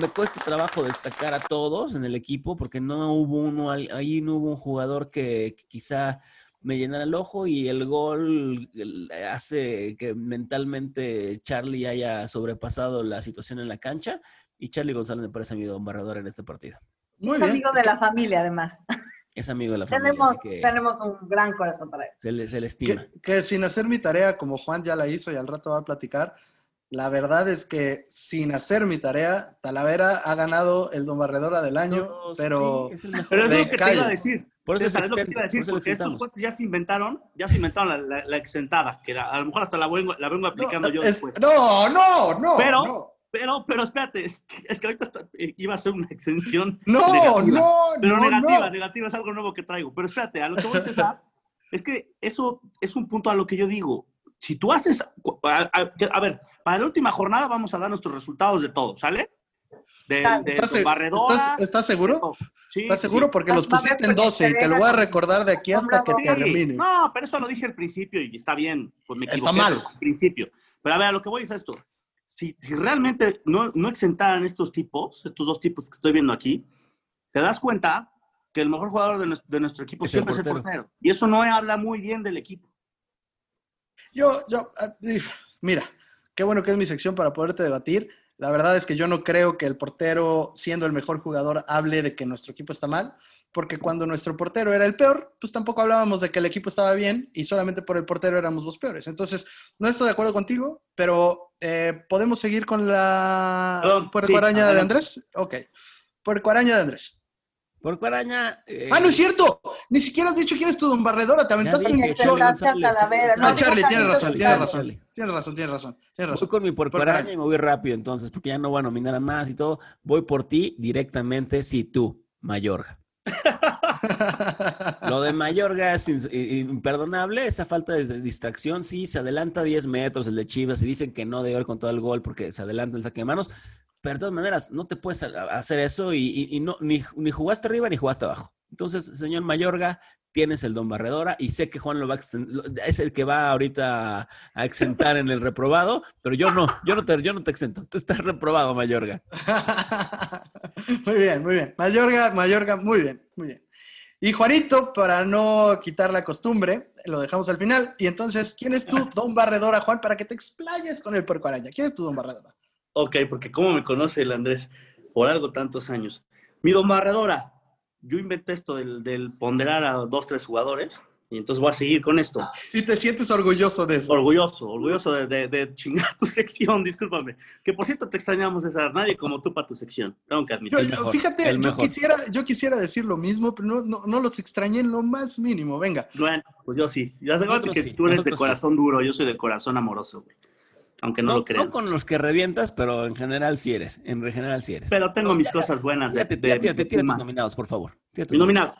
me cuesta trabajo destacar a todos en el equipo porque no hubo uno ahí- ahí no hubo un jugador que, que quizá me llenara el ojo y el gol hace que mentalmente Charlie haya sobrepasado la situación en la cancha y Charlie González me parece mi don barredor en este partido. Muy Es bien. amigo de la familia, además. Es amigo de la familia, Tenemos, así que tenemos un gran corazón para él. se le, se le estima. Que, que sin hacer mi tarea, como Juan ya la hizo y al rato va a platicar, la verdad es que sin hacer mi tarea, Talavera ha ganado el Don Barredora del año, No, pero sí, es el mejor. Pero es De lo que te iba a decir. Por eso es es lo que iba a decir, por porque estos cuates ya se inventaron, ya se inventaron la, la- la exentada, que era- a lo mejor hasta la vengo, la vengo aplicando no, yo es- después. no, no, no, Pero- no, Pero, pero espérate, es que, es que ahorita está- eh, iba a ser una exención. no, negativa. no, Pero no, negativa, no. negativa es algo nuevo que traigo. Pero espérate, a lo que voy a César, es que eso es un punto a lo que yo digo. Si tú haces, a, a- a ver, para la última jornada vamos a dar nuestros resultados de todo, ¿sale? De, ¿Estás, tu se- barredora. estás- estás seguro? Sí, ¿Estás seguro? sí. Porque los pusiste en porque 12 y te lo voy a recordar de aquí hasta que termine. No, pero eso lo dije al principio y está bien, pues me Está equivoqué mal. al principio. Pero a ver, a lo que voy es esto. Si, si realmente no, no exentaran estos tipos, estos dos tipos que estoy viendo aquí, te das cuenta que el mejor jugador de nuestro, de nuestro equipo Es el siempre es el portero. Y eso no habla muy bien del equipo. Yo, yo, ah, mira, qué bueno que es mi sección para poderte debatir. La verdad es que yo no creo que el portero, siendo el mejor jugador, hable de que nuestro equipo está mal, porque cuando nuestro portero era el peor, pues tampoco hablábamos de que el equipo estaba bien y solamente por el portero éramos los peores. Entonces, no estoy de acuerdo contigo, pero eh, ¿podemos seguir con la Perdón, sí, de. Andrés? Ok. Puercoaraña de Andrés. Por Cuaraña. eh, Ah, no es cierto. Ni siquiera has dicho quién es tu don Barredora. Te aventaste. González, Charlie Talavera. No, No, Charlie, tienes razón, tienes razón. Tienes razón, tienes razón. Tienes Voy con mi por Por Cuaraña y me voy rápido entonces, porque ya no voy a nominar a más y todo. Voy por ti directamente, si tú, Mayorga. Lo de Mayorga es imperdonable, esa falta de distracción. Sí, se adelanta 10 metros el de Chivas y dicen que no debe haber con todo el gol porque se adelanta el saque de manos. Pero de todas maneras, no te puedes hacer eso y, no, ni, ni jugaste arriba ni jugaste abajo. Entonces, señor Mayorga, tienes el don Barredora y sé que Juan lo va a es el que va ahorita a exentar en el reprobado, pero yo no, yo no te, yo no te exento. Tú estás reprobado, Mayorga. muy bien, muy bien. Mayorga, Mayorga, muy bien, muy bien. Y Juanito, para no quitar la costumbre, lo dejamos al final. Y entonces, ¿quién es tu don Barredora, Juan, para que te explayes con el puerco araña? ¿Quién es tu don Barredora? Ok, porque cómo me conoce el Andrés por algo tantos años. Mi don Barredora, yo inventé esto del, del ponderar a dos, tres jugadores y entonces voy a seguir con esto. Y te sientes orgulloso de eso. Orgulloso, orgulloso de, de- de chingar tu sección, discúlpame. Que por cierto te extrañamos, César. Nadie como tú para tu sección. Tengo que Yo- admitir. El mejor, fíjate, yo mejor. quisiera, yo quisiera decir lo mismo, pero no, no, no los extrañé en lo más mínimo. Venga. Bueno, pues yo sí. Ya sé Nosotros que sí, tú eres de sí. corazón duro, yo soy de corazón amoroso, güey. Aunque no, No, lo crean. no con los que revientas, pero en general sí eres. En general sí eres. Pero tengo No, mis ya- cosas buenas. de- Tírate, de- tírate tus nominados, por favor. Tírate Mi nominado.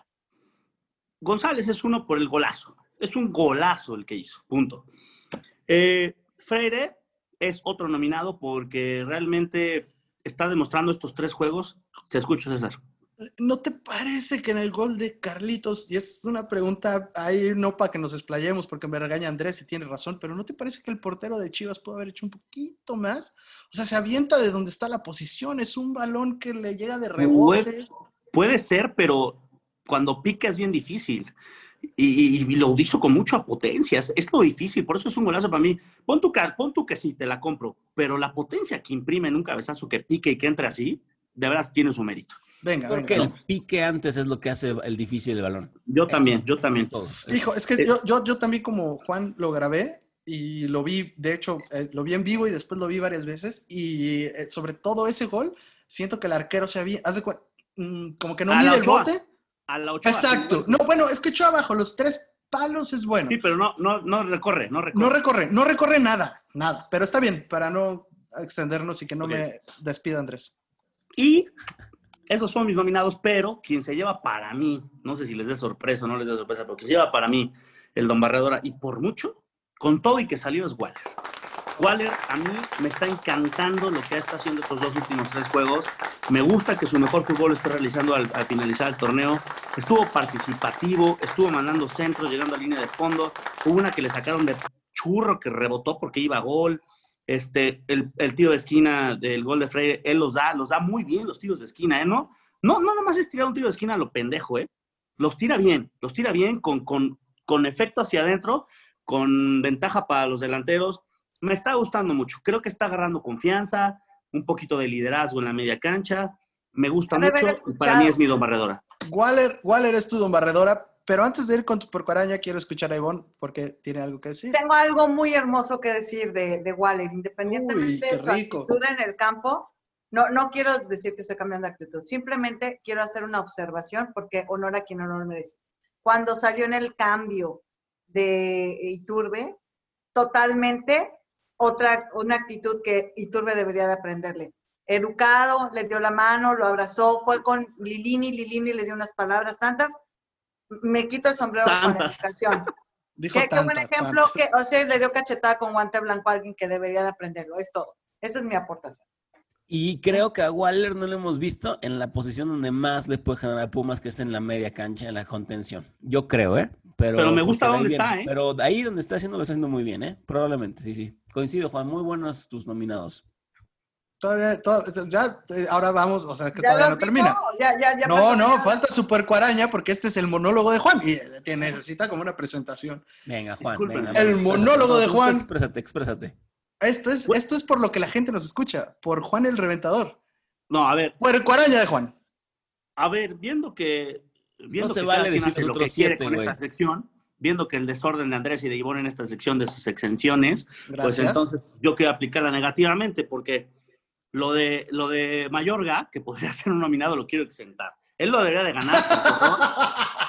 González es uno por el golazo. Es un golazo el que hizo. Punto. Eh, Freire es otro nominado porque realmente está demostrando estos tres juegos. Te escucho, César. ¿No te parece que en el gol de Carlitos, y es una pregunta ahí no para que nos explayemos porque me regaña Andrés y tiene razón, pero ¿no te parece que el portero de Chivas pudo haber hecho un poquito más? O sea, se avienta de donde está la posición, es un balón que le llega de rebote. Puede, puede ser, pero cuando pica es bien difícil. Y, y- y lo hizo con mucha potencia. Es, lo difícil, por eso es un golazo para mí. Pon tu, pon tu que sí, te la compro. Pero la potencia que imprime en un cabezazo que pique y que entre así, de veras tiene su mérito. Venga, Creo venga. que el pique antes es lo que hace el difícil el balón. Yo Eso. también, yo también. Todo. Hijo, es que Eh, yo, yo, yo también como Juan lo grabé y lo vi, de hecho, eh, lo vi en vivo y después lo vi varias veces y eh, sobre todo ese gol, siento que el arquero se había, cuen- mm, como que no A mide el bote. A la Ochoa, Exacto. No, bueno, es que echó abajo los tres palos es bueno. Sí, pero no, no, no recorre, no recorre. No recorre, no recorre nada, nada. Pero está bien, para no extendernos y que no me despida Andrés. Y esos son mis nominados, pero quien se lleva para mí, no sé si les dé sorpresa o no les dé sorpresa, pero quien se lleva para mí el Don Barredora, y por mucho, con todo y que salió es Waller. Waller a mí me está encantando lo que está haciendo estos dos últimos tres juegos. Me gusta que su mejor fútbol esté realizando al, al finalizar el torneo. Estuvo participativo, estuvo mandando centros, llegando a línea de fondo. Hubo una que le sacaron de churro que rebotó porque iba a gol. Este, el, el tiro de esquina del gol de Freire, él los da, los da muy bien los tiros de esquina, ¿eh? No, no, no nada más es tirar un tiro de esquina a lo pendejo, ¿eh? Los tira bien, los tira bien con, con, con efecto hacia adentro, con ventaja para los delanteros. Me está gustando mucho. Creo que está agarrando confianza, un poquito de liderazgo en la media cancha. Me gusta mucho y para mí es mi don barredora. Waller, Waller es tu don barredora, pero antes de ir con tu porcoaraña, quiero escuchar a Ivonne porque tiene algo que decir. Tengo algo muy hermoso que decir de, de Waller, independientemente Uy, de su rico. actitud en el campo. No, no quiero decir que estoy cambiando de actitud, simplemente quiero hacer una observación porque honor a quien honor merece. Cuando salió en el cambio de Iturbe, totalmente otra, una actitud que Iturbe debería de aprenderle. Educado, le dio la mano, lo abrazó, fue con Lilini, Lilini le dio unas palabras tantas. Me quito el sombrero con la Santas. educación. Dijo Qué, qué buen tantas, ejemplo tantas. que, o sea, le dio cachetada con guante blanco a alguien que debería de aprenderlo. Es todo. Esa es mi aportación. Y creo que a Waller no lo hemos visto en la posición donde más le puede generar a Pumas, que es en la media cancha, en la contención. Yo creo, ¿eh? Pero, Pero me gusta dónde viene. está, ¿eh? Pero de ahí donde está haciendo, lo está haciendo muy bien, ¿eh? Probablemente, sí, sí. Coincido, Juan. Muy buenos tus nominados. Todavía, todavía- ya, eh, ahora vamos, o sea, que ¿Ya todavía no termina. dijo? Ya, ya, ya No, no, ya. falta su puercoaraña porque este es el monólogo de Juan y eh, tiene- necesita como una presentación. Venga, Juan, venga. El exprésate. monólogo de Juan. Exprésate, exprésate. Esto es, esto es por lo que la gente nos escucha, por Juan el Reventador. No, a ver, Puercoaraña de Juan. a ver, viendo que. Viendo No se que vale decir los lo que otros quiere siete, con esta sección, viendo que el desorden de Andrés y de Ivonne en esta sección de sus exenciones, pues entonces yo quiero aplicarla negativamente porque lo de, lo de Mayorga, que podría ser un nominado, lo quiero exentar. Él lo debería de ganar. por su error.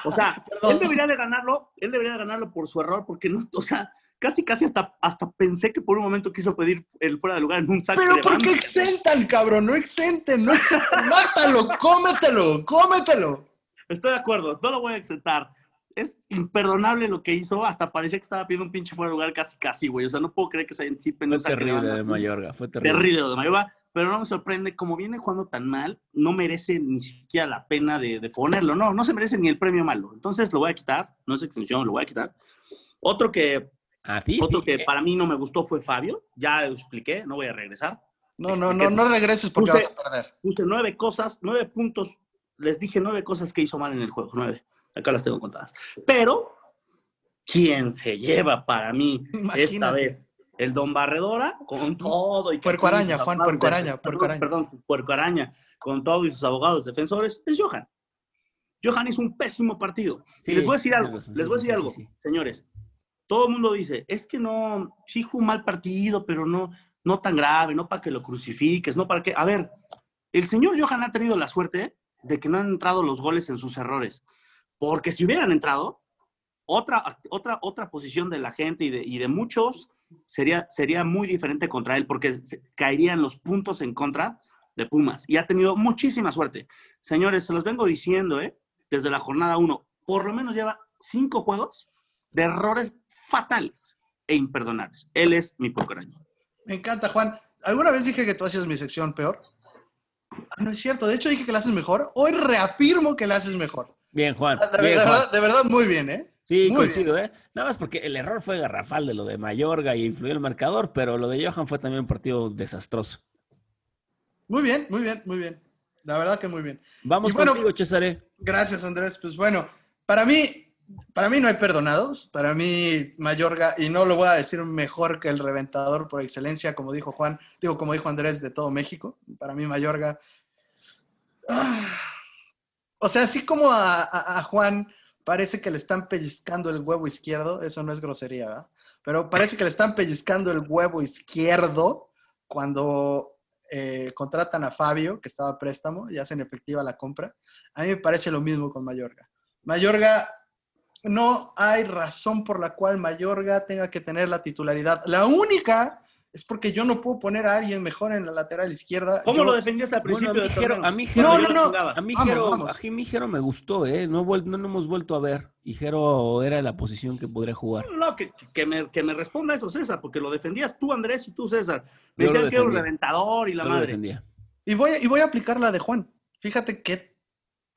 O sea, Perdón. él debería de ganarlo, él debería de ganarlo por su error, porque no, o sea, casi casi hasta, hasta pensé que por un momento quiso pedir el fuera de lugar en un saque Pero de ¿por qué banda. exentan, cabrón? No exenten, no exenten. Mátalo, cómetelo, cómetelo. Estoy de acuerdo, no lo voy a exentar. Es imperdonable lo que hizo, hasta parecía que estaba pidiendo un pinche fuera de lugar casi casi, güey. O sea, no puedo creer que se anticipen Fue terrible de Mayorga, fue terrible. Terrible lo de Mayorga, pero no me sorprende, como viene jugando tan mal, no merece ni siquiera la pena de, de ponerlo, no, no se merece ni el premio malo. Entonces lo voy a quitar, no es extensión, lo voy a quitar. Otro que, Ah, otro que eh, para mí no me gustó fue Fabio, ya lo expliqué, no voy a regresar. No, no, no, no regreses porque Puse- vas a perder. Puse nueve cosas, nueve puntos, les dije nueve cosas que hizo mal en el juego, nueve. Acá las tengo contadas. Pero, ¿quién se lleva para mí esta vez? El Don Barredora con todo y Puerco araña, Juan, puerco araña, perdón, puerco araña. Perdón, puerco araña, con todo y sus abogados defensores, es Johan. Johan hizo un pésimo partido. Sí, Y les voy a decir algo, razón, les sí, voy a sí, decir sí, algo, sí, sí. señores. Todo el mundo dice, es que no, sí fue un mal partido, pero no, no tan grave, no para que lo crucifiques, no para que... A ver, el señor Johan ha tenido la suerte de que no han entrado los goles en sus errores. Porque si hubieran entrado, otra, otra, otra posición de la gente y de, y de muchos sería, sería muy diferente contra él, porque caerían los puntos en contra de Pumas. Y ha tenido muchísima suerte. Señores, se los vengo diciendo, ¿eh? Desde la jornada 1, por lo menos lleva cinco juegos de errores fatales e imperdonables. Él es mi pocaraño. Me encanta, Juan. ¿Alguna vez dije que tú hacías mi sección peor? Ah, no es cierto. De hecho, dije que la haces mejor. Hoy reafirmo que la haces mejor. Bien, Juan. De, bien, de Juan. verdad, de verdad, muy bien, ¿eh? Sí, Muy coincido, ¿eh? Nada más porque el error fue garrafal de lo de Mayorga y influyó el marcador, pero lo de Johan fue también un partido desastroso. Muy bien, muy bien, muy bien. La verdad que muy bien. Vamos bueno- contigo, Cesare. Gracias, Andrés. Pues bueno, para mí, para mí no hay perdonados. Para mí, Mayorga, y no lo voy a decir mejor que el reventador por excelencia, como dijo Juan, digo, como dijo Andrés, de todo México. Para mí, Mayorga. ah, o sea, así como a, a- a Juan parece que le están pellizcando el huevo izquierdo, eso no es grosería, ¿verdad? Pero parece que le están pellizcando el huevo izquierdo cuando eh, contratan a Fabio, que estaba a préstamo, y hacen efectiva la compra. A mí me parece lo mismo con Mayorga. Mayorga, no hay razón por la cual Mayorga tenga que tener la titularidad. La única es porque yo no puedo poner a alguien mejor en la lateral izquierda. ¿Cómo Yo- lo defendías al Bueno, principio a mí del Jero- torneo? a mí Jero- No, no, jugaba. A mí, Vamos, Jero, vamos. a mí Jero me gustó, ¿eh? No, no, no hemos vuelto a ver. Y Jero era la posición que podría jugar. No, que, que, me, que me responda eso, César, porque lo defendías tú, Andrés, y tú, César. Me Yo decían que era un reventador y la Yo lo madre. defendía. Y voy, a- y voy a aplicar la de Juan. Fíjate qué,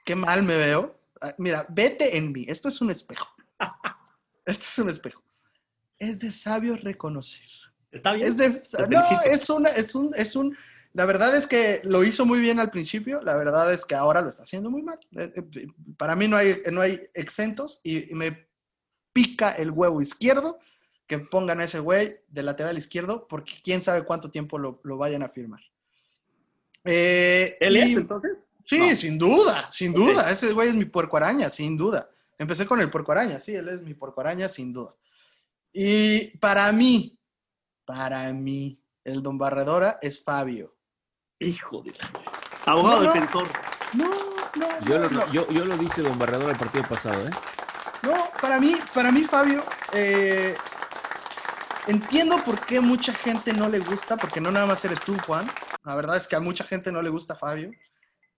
qué mal me veo. Ah, Mira, vete en mí. Esto es un espejo. Esto es un espejo. Es de sabio reconocer. ¿Está bien? Es de, Te no, es una, es un, es un. La verdad es que lo hizo muy bien al principio. La verdad es que ahora lo está haciendo muy mal. Eh, eh, Para mí no hay, no hay exentos y, y me pica el huevo izquierdo que pongan a ese güey de lateral izquierdo porque quién sabe cuánto tiempo lo, lo vayan a firmar. Eh, ¿Él es, y- entonces? Sí, No. sin duda, sin duda. Ese güey es mi puerco araña, sin duda. Empecé con el puerco araña, sí, él es mi puerco araña, sin duda. Y para mí, para mí, el Don Barredora es Fabio. Hijo de la... Abogado No, no. defensor. No, no, Yo no, lo, no. yo, yo lo dice Don Barredor el partido pasado, ¿eh? No, para mí, para mí, Fabio, eh, entiendo por qué mucha gente no le gusta, porque no nada más eres tú, Juan. La verdad es que a mucha gente no le gusta Fabio.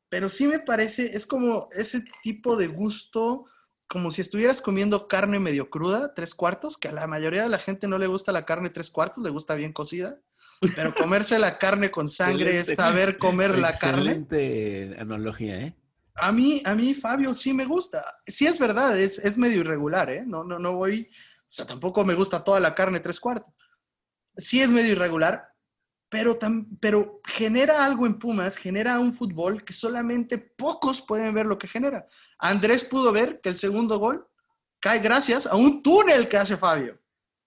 Pero sí me parece, es como ese tipo de gusto, como si estuvieras comiendo carne medio cruda, tres cuartos, que a la mayoría de la gente no le gusta la carne tres cuartos, le gusta bien cocida. Pero comerse la carne con sangre es saber comer la carne. Excelente analogía, ¿eh? A mí, a mí, Fabio, sí me gusta. Sí es verdad, es, es medio irregular, ¿eh? No, no, no voy, o sea, tampoco me gusta toda la carne tres cuartos. Sí es medio irregular, pero, pero genera algo en Pumas, genera un fútbol que solamente pocos pueden ver lo que genera. Andrés pudo ver que el segundo gol cae gracias a un túnel que hace Fabio.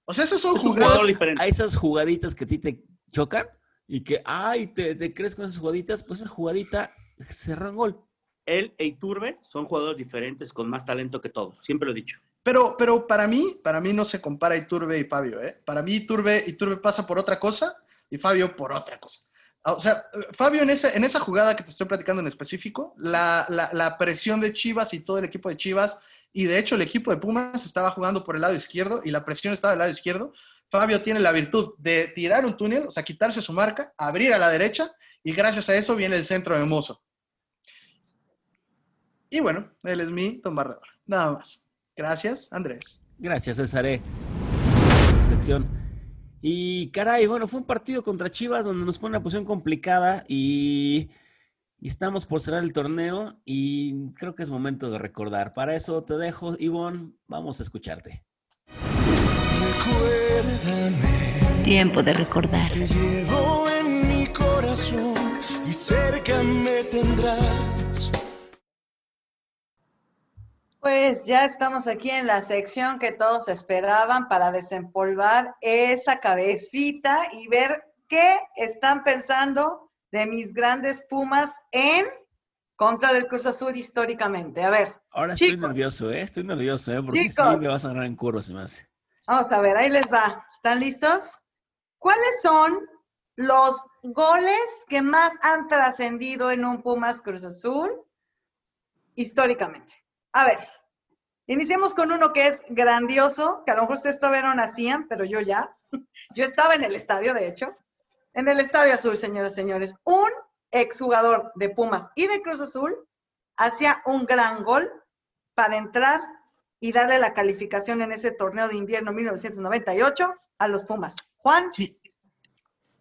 O sea, esas son jugadas. A esas jugaditas que a ti te chocan y que, ay, te, crees con esas jugaditas, pues esa jugadita cerró en gol. Él e Iturbe son jugadores diferentes con más talento que todos, siempre lo he dicho. Pero, pero para mí, para mí no se compara Iturbe y Fabio, ¿eh? Para mí Iturbe, Iturbe pasa por otra cosa y Fabio por otra cosa. Ah, o sea, Fabio, en esa, en esa jugada que te estoy platicando en específico, la, la, presión de Chivas y todo el equipo de Chivas, y de hecho el equipo de Pumas estaba jugando por el lado izquierdo y la presión estaba del lado izquierdo. Fabio tiene la virtud de tirar un túnel, o sea, quitarse su marca, abrir a la derecha, y gracias a eso viene el centro de Mozo. Y bueno, él es mi Tom Barredor. Nada más. Gracias, Andrés. Gracias, César. Sección. Y caray, bueno, fue un partido contra Chivas donde nos pone una posición complicada y, estamos por cerrar el torneo y creo que es momento de recordar. Para eso te dejo, Ivonne, vamos a escucharte. Tiempo de recordar. Te llevo en mi corazón y cerca me tendrás. Pues ya estamos aquí en la sección que todos esperaban para desempolvar esa cabecita y ver qué están pensando de mis grandes Pumas en contra del Cruz Azul históricamente. A ver. Ahora estoy nervioso, ¿eh? Estoy nervioso, ¿eh? Porque sí me vas a ganar en curva, se me hace. Vamos a ver, ahí les va. ¿Están listos? ¿Cuáles son los goles que más han trascendido en un Pumas Cruz Azul históricamente? A ver, iniciemos con uno que es grandioso, que a lo mejor ustedes todavía no nacían, pero yo ya. Yo estaba en el estadio, de hecho. En el Estadio Azul, señoras y señores. Un exjugador de Pumas y de Cruz Azul hacía un gran gol para entrar y darle la calificación en ese torneo de invierno 1998 a los Pumas. Juan.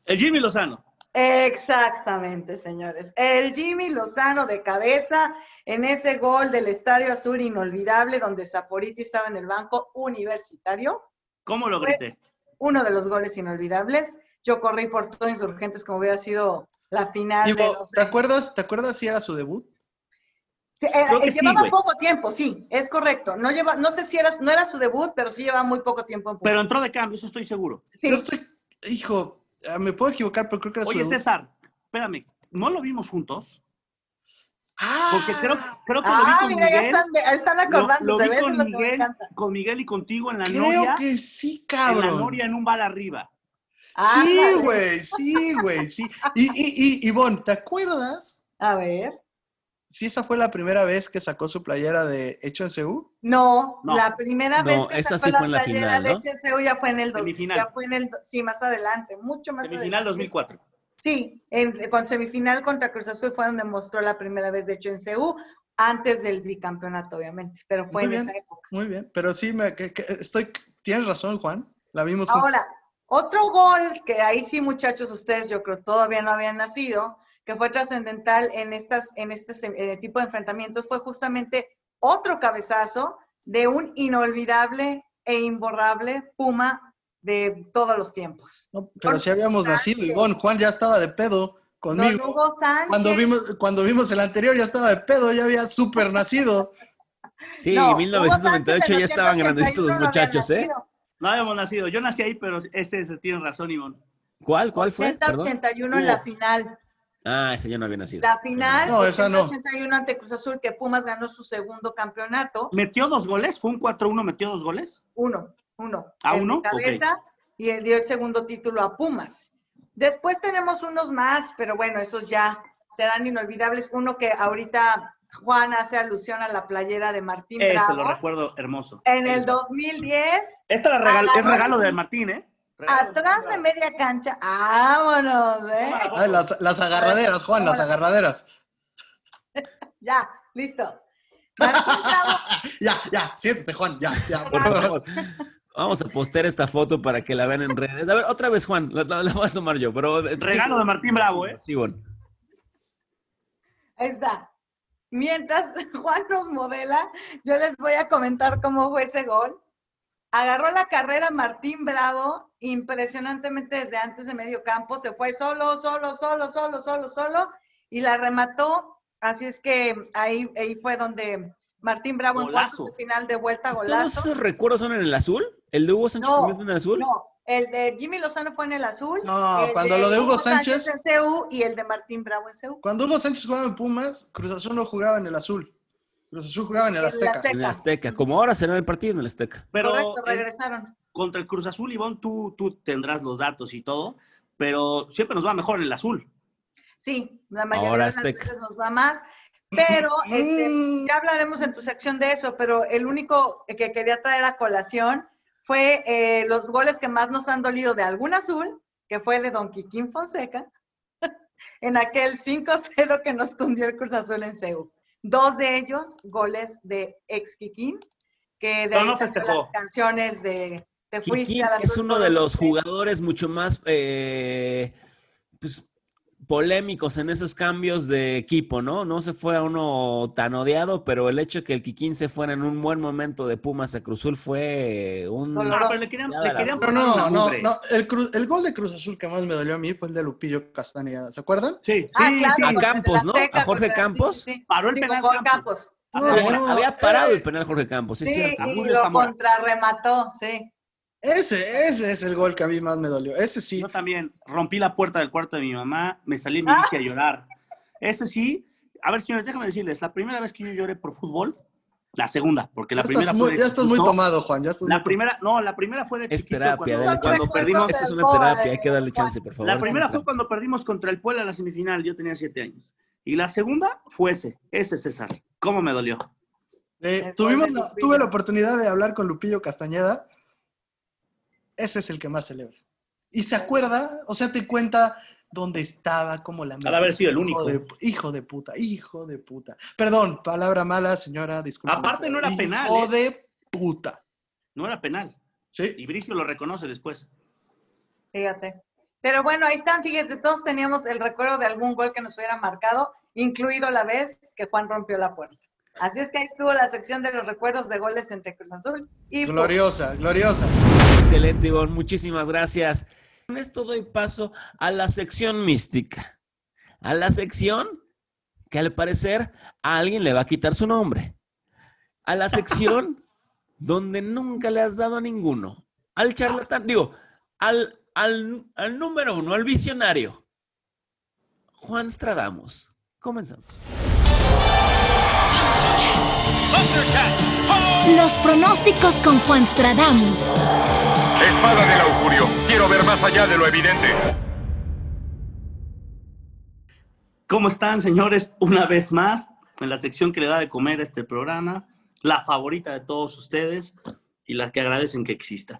El Jimmy Lozano. Exactamente, señores. El Jimmy Lozano de cabeza en ese gol del Estadio Azul inolvidable donde Zaporiti estaba en el banco universitario. ¿Cómo lo grité? Uno de los goles inolvidables. Yo corrí por todo Insurgentes como hubiera sido la final. ¿te, acuerdas, ¿Te acuerdas si era su debut? Eh, llevaba poco tiempo, sí, es correcto. No lleva, no sé si era, no era su debut, pero sí llevaba muy poco tiempo. En pero entró de cambio, eso estoy seguro. Sí. Yo estoy, hijo, me puedo equivocar, pero creo que era Oye, César, espérame, ¿no lo vimos juntos? Ah, porque creo, creo que lo vi ah, con mira, Miguel. Ya están, están acordándose. Lo, lo vi con Miguel, con Miguel y contigo en la creo Noria. Creo que sí, cabrón. En la Noria en un bar arriba. sí, güey, sí, güey, sí. Y, y, y, Ivonne, ¿te acuerdas? A ver. ¿Sí esa fue la primera vez que sacó su playera de Hecho en Seúl? No, la primera vez que esa sacó sí la fue en la playera final, de Hecho en Seúl ya fue en el semifinal. Ya fue en el sí, más adelante, mucho más semifinal adelante. 2004. Sí, en, con semifinal contra Cruz Azul fue donde mostró la primera vez de Hecho en Seúl, antes del bicampeonato obviamente, pero fue en esa época. Muy bien, pero sí me estoy tienes razón, Juan. La vimos Ahora, otro gol que ahí sí, muchachos, ustedes yo creo todavía no habían nacido que fue trascendental en, estas, en este eh, tipo de enfrentamientos fue justamente otro cabezazo de un inolvidable e imborrable Puma de todos los tiempos. pero si habíamos nacido, Ivonne, Juan ya estaba de pedo conmigo. cuando vimos, cuando vimos el anterior ya estaba de pedo, ya había súper nacido. Sí, en 1998 ya estaban grandecitos los muchachos, ¿eh? No habíamos nacido. Yo nací ahí, pero ese, tiene razón, Ivonne. ¿Cuál? ¿Cuál fue? 81 en la final. Ah, ese ya no había nacido. La final, no, esa no. 81 ante Cruz Azul, que Pumas ganó su segundo campeonato. ¿Metió dos goles? ¿Fue un 4-1? ¿Metió dos goles? Uno, uno. ¿A uno? cabeza y él dio el segundo título a Pumas. Después tenemos unos más, pero bueno, esos ya serán inolvidables. Uno que ahorita Juan hace alusión a la playera de Martín Ese lo recuerdo hermoso. En el 2010. Este es regalo de Martín, ¿eh? Atrás de media cancha, vámonos, ¿eh? las, agarraderas, Juan, las agarraderas. ya, listo. ya, ya, siéntate, Juan, ya, ya, por favor. Vamos a postear esta foto para que la vean en redes. A ver, otra vez, Juan, la, voy a tomar yo, pero... Regalo de Martín Bravo, ¿eh? Sí, bueno. Ahí está. Mientras Juan nos modela, yo les voy a comentar cómo fue ese gol agarró la carrera Martín Bravo impresionantemente desde antes de medio campo, se fue solo, solo, solo, solo, solo, solo y la remató. Así es que ahí, ahí fue donde Martín Bravo en cuartos final de vuelta ¿Todos golazo. esos recuerdos son en el azul? ¿El de Hugo Sánchez No, también fue en el azul? No, el de Jimmy Lozano fue en el azul. No, el cuando lo de Hugo Sánchez- en CU y el de Martín Bravo en CU. Cuando Hugo Sánchez jugaba en Pumas, Cruz Azul no jugaba en el azul. Cruz Azul jugaba en el Azteca. En el Azteca. Como ahora será el partido en el Azteca. Pero Correcto, regresaron. Contra el Cruz Azul, Ivonne, tú, tú tendrás los datos y todo, pero siempre nos va mejor el azul. Sí, la mayoría Ahora de las veces nos va más. Pero este, Mm. ya hablaremos en tu sección de eso, pero el único que quería traer a colación fue eh, los goles que más nos han dolido de algún azul, que fue de Don Quiquín Fonseca, en aquel 5-0 que nos tundió el Cruz Azul en CEU. Dos de ellos, goles de ex Quiquín, que de ahí no las canciones de Te fuiste Kikín al es uno de los jugadores mucho más eh, pues, polémicos en esos cambios de equipo, ¿no? No se fue a uno tan odiado, pero el hecho de que el Kikín se fuera en un buen momento de Pumas a Cruzul fue un... Doloroso. Ah, pero le querían, le querían no, no, no. El, Cruz- el gol de Cruz Azul que más me dolió a mí fue el de Lupillo Castañeda. ¿Se acuerdan? Sí, Ah, sí, claro, sí. A Campos, ¿no? A Jorge Campos. sí, sí. Paró el Sí, penal Campos. Campos. No, había, no, había parado el penal Jorge Campos, sí, es Sí, cierto. y lo contrarremató, sí. Ese, ese es el gol que a mí más me dolió. Ese sí. Yo también rompí la puerta del cuarto de mi mamá, me salí en mi Ah. bici a llorar. Ese sí. A ver, señores, déjame decirles, la primera vez que yo lloré por fútbol, la segunda, porque la Ya primera fue de ya estás muy tomado, Juan. Ya estás La muy primera, no, la primera fue de Es chiquito terapia, cuando, dale Son chance. cuando perdimos. Esto es una terapia, hay que darle chance, por favor. La primera fue cuando perdimos contra el Puebla en la semifinal, yo tenía siete años. Y la segunda fue ese, ese César. ¿Cómo me dolió? Eh, tuvimos la- tuve la oportunidad de hablar con Lupillo Castañeda. Ese es el que más celebra. Y se acuerda, o sea, te cuenta dónde estaba, cómo la de haber sido el único. Hijo de, hijo de puta, hijo de puta. Perdón, palabra mala, señora, disculpe. Aparte, no era penal, Hijo ¿eh? de puta. No era penal. Sí. Y Bricio lo reconoce después. Fíjate. Pero bueno, ahí están, fíjense, todos teníamos el recuerdo de algún gol que nos hubiera marcado, incluido la vez que Juan rompió la puerta. Así es que ahí estuvo la sección de los recuerdos de goles entre Cruz Azul y. Gloriosa, gloriosa. Excelente, Ivonne. Muchísimas gracias. Con esto doy paso a la sección mística. A la sección que al parecer a alguien le va a quitar su nombre. A la sección donde nunca le has dado a ninguno. Al charlatán, digo, al, al, al número uno, al visionario. Juan Stradamos. Comenzamos. Los pronósticos con Juan Stradamus. Espada del augurio. Quiero ver más allá de lo evidente. ¿Cómo están, señores? Una vez más, en la sección que le da de comer a este programa, la favorita de todos ustedes y la que agradecen que exista.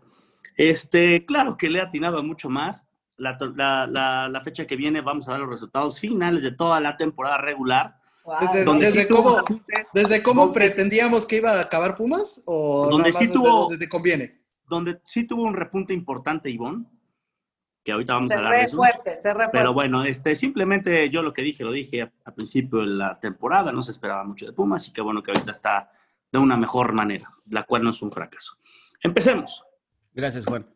Este, claro que le he atinado a mucho más. La, la- la- la fecha que viene vamos a dar los resultados finales de toda la temporada regular. Wow. Desde, Donde desde sí tuvo cómo, ajuste, ¿Desde cómo Donde- pretendíamos que iba a acabar Pumas? ¿O Donde sí desde tuvo- donde te conviene? donde sí tuvo un repunte importante, Ivonne, que ahorita vamos Se a hablar de re eso. fuerte, se re fuerte. Pero bueno, este, simplemente yo lo que dije, lo dije al principio de la temporada, no se esperaba mucho de Pumas y qué bueno que ahorita está de una mejor manera, la cual no es un fracaso. Empecemos. Gracias, Juan.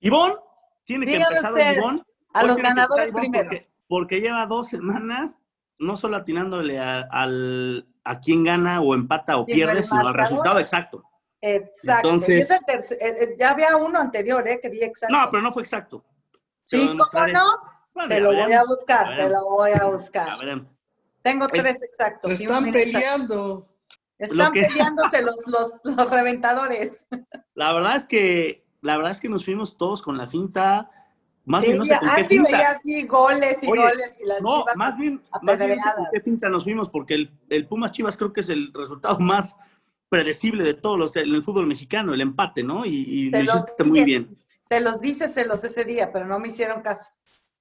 Ivonne, tiene que empezar usted, Ivonne. a Hoy los que ganadores primero. Porque, porque lleva dos semanas no solo atinándole a, al, a quién gana o empata o pierde, sino al resultado exacto. Exacto. Entonces- es el eh, eh, ya había uno anterior, ¿eh? Que di exacto. No, pero no fue exacto. Sí, ¿cómo no? Bueno, Te lo voy a buscar, te lo voy a buscar. Tengo Es- tres exactos. Se están peleando. Están Lo que- peleándose los, los, los reventadores. La verdad es que, la verdad es que nos fuimos todos con la finta. Más Sí, bien no sé con qué veía así goles y Oye, goles y las No, chivas. más bien, más bien no sé con qué finta nos fuimos, porque el, el Pumas Chivas creo que es el resultado más predecible de todos los en el fútbol mexicano, el empate, ¿no? Y, lo hiciste muy bien. Se los dice, se los ese día, pero no me hicieron caso.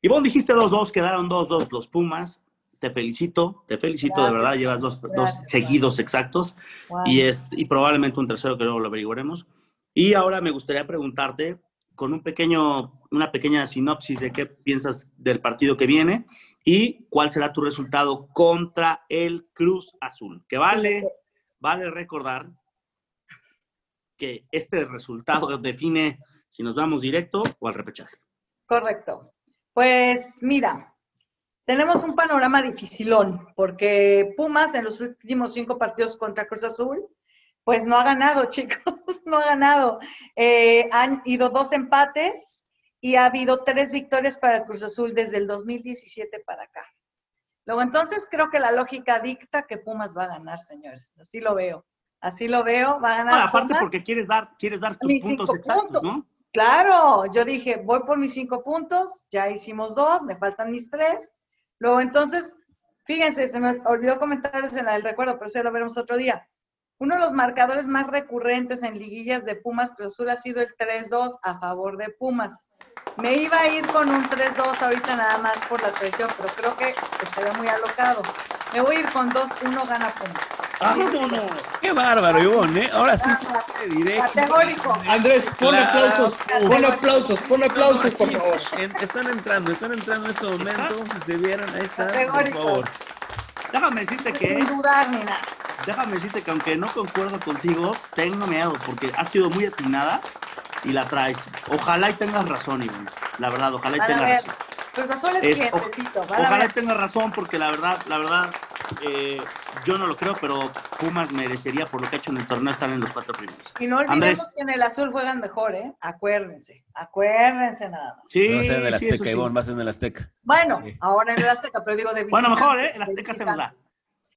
Y vos dijiste 2-2, quedaron 2-2 los Pumas. Te felicito, te felicito, Gracias. de verdad, llevas dos, dos Gracias, seguidos exactos. Wow. y, es, y probablemente un tercero que luego lo averiguaremos. Y ahora me gustaría preguntarte, con un pequeño, una pequeña sinopsis de qué piensas del partido que viene y cuál será tu resultado contra el Cruz Azul. Que vale, vale recordar que este resultado define si nos vamos directo o al repechaje. Correcto. Pues mira, tenemos un panorama dificilón, porque Pumas en los últimos cinco partidos contra Cruz Azul, pues no ha ganado, chicos, no ha ganado. Eh, han ido dos empates y ha habido tres victorias para Cruz Azul desde el 2017 para acá. Luego, entonces creo que la lógica dicta que Pumas va a ganar, señores. Así lo veo. Así lo veo, va a ganar. Bueno, aparte Pumas. porque quieres dar, quieres dar tus Mis puntos cinco exactos, puntos. ¿no? Claro, yo dije, voy por mis cinco puntos, ya hicimos dos, me faltan mis tres. Luego, entonces, fíjense, se me olvidó comentarles en la del recuerdo, pero eso lo veremos otro día. Uno de los marcadores más recurrentes en liguillas de Pumas Cruz Azul ha sido el 3-2 a favor de Pumas. Me iba a ir con un 3-2 ahorita nada más por la traición, pero creo que estaría muy alocado. Me voy a ir con 2-1 gana Pumas. ¡Vámonos! Qué bárbaro, Ivonne, ¿eh? Ahora sí fuiste directo. Categórico. Andrés, pon Claro. aplausos, pon aplausos, pon aplausos, por favor. están entrando, están entrando en este momento. Si se vieran, ahí están, por Categórico. favor. Déjame decirte que, Sin dudar ni nada. Déjame decirte que aunque no concuerdo contigo, tengo miedo porque has sido muy atinada y la traes. Ojalá y tengas razón, Ivonne. La verdad, ojalá y tengas ver. razón. Cruz Azul es, Es- Ojalá y tengas razón porque la verdad, la verdad, eh, yo no lo creo, pero Pumas merecería por lo que ha hecho en el torneo estar en los cuatro primeros. Y no olvidemos Andrés. que en el azul juegan mejor, ¿eh? Acuérdense, acuérdense nada más. Sí, No va a ser en el Azteca, sí. Ivonne, va a ser en el Azteca. Bueno, Sí. ahora en el Azteca, pero digo de Bueno, visitante, mejor, ¿eh? El de Azteca se nos da.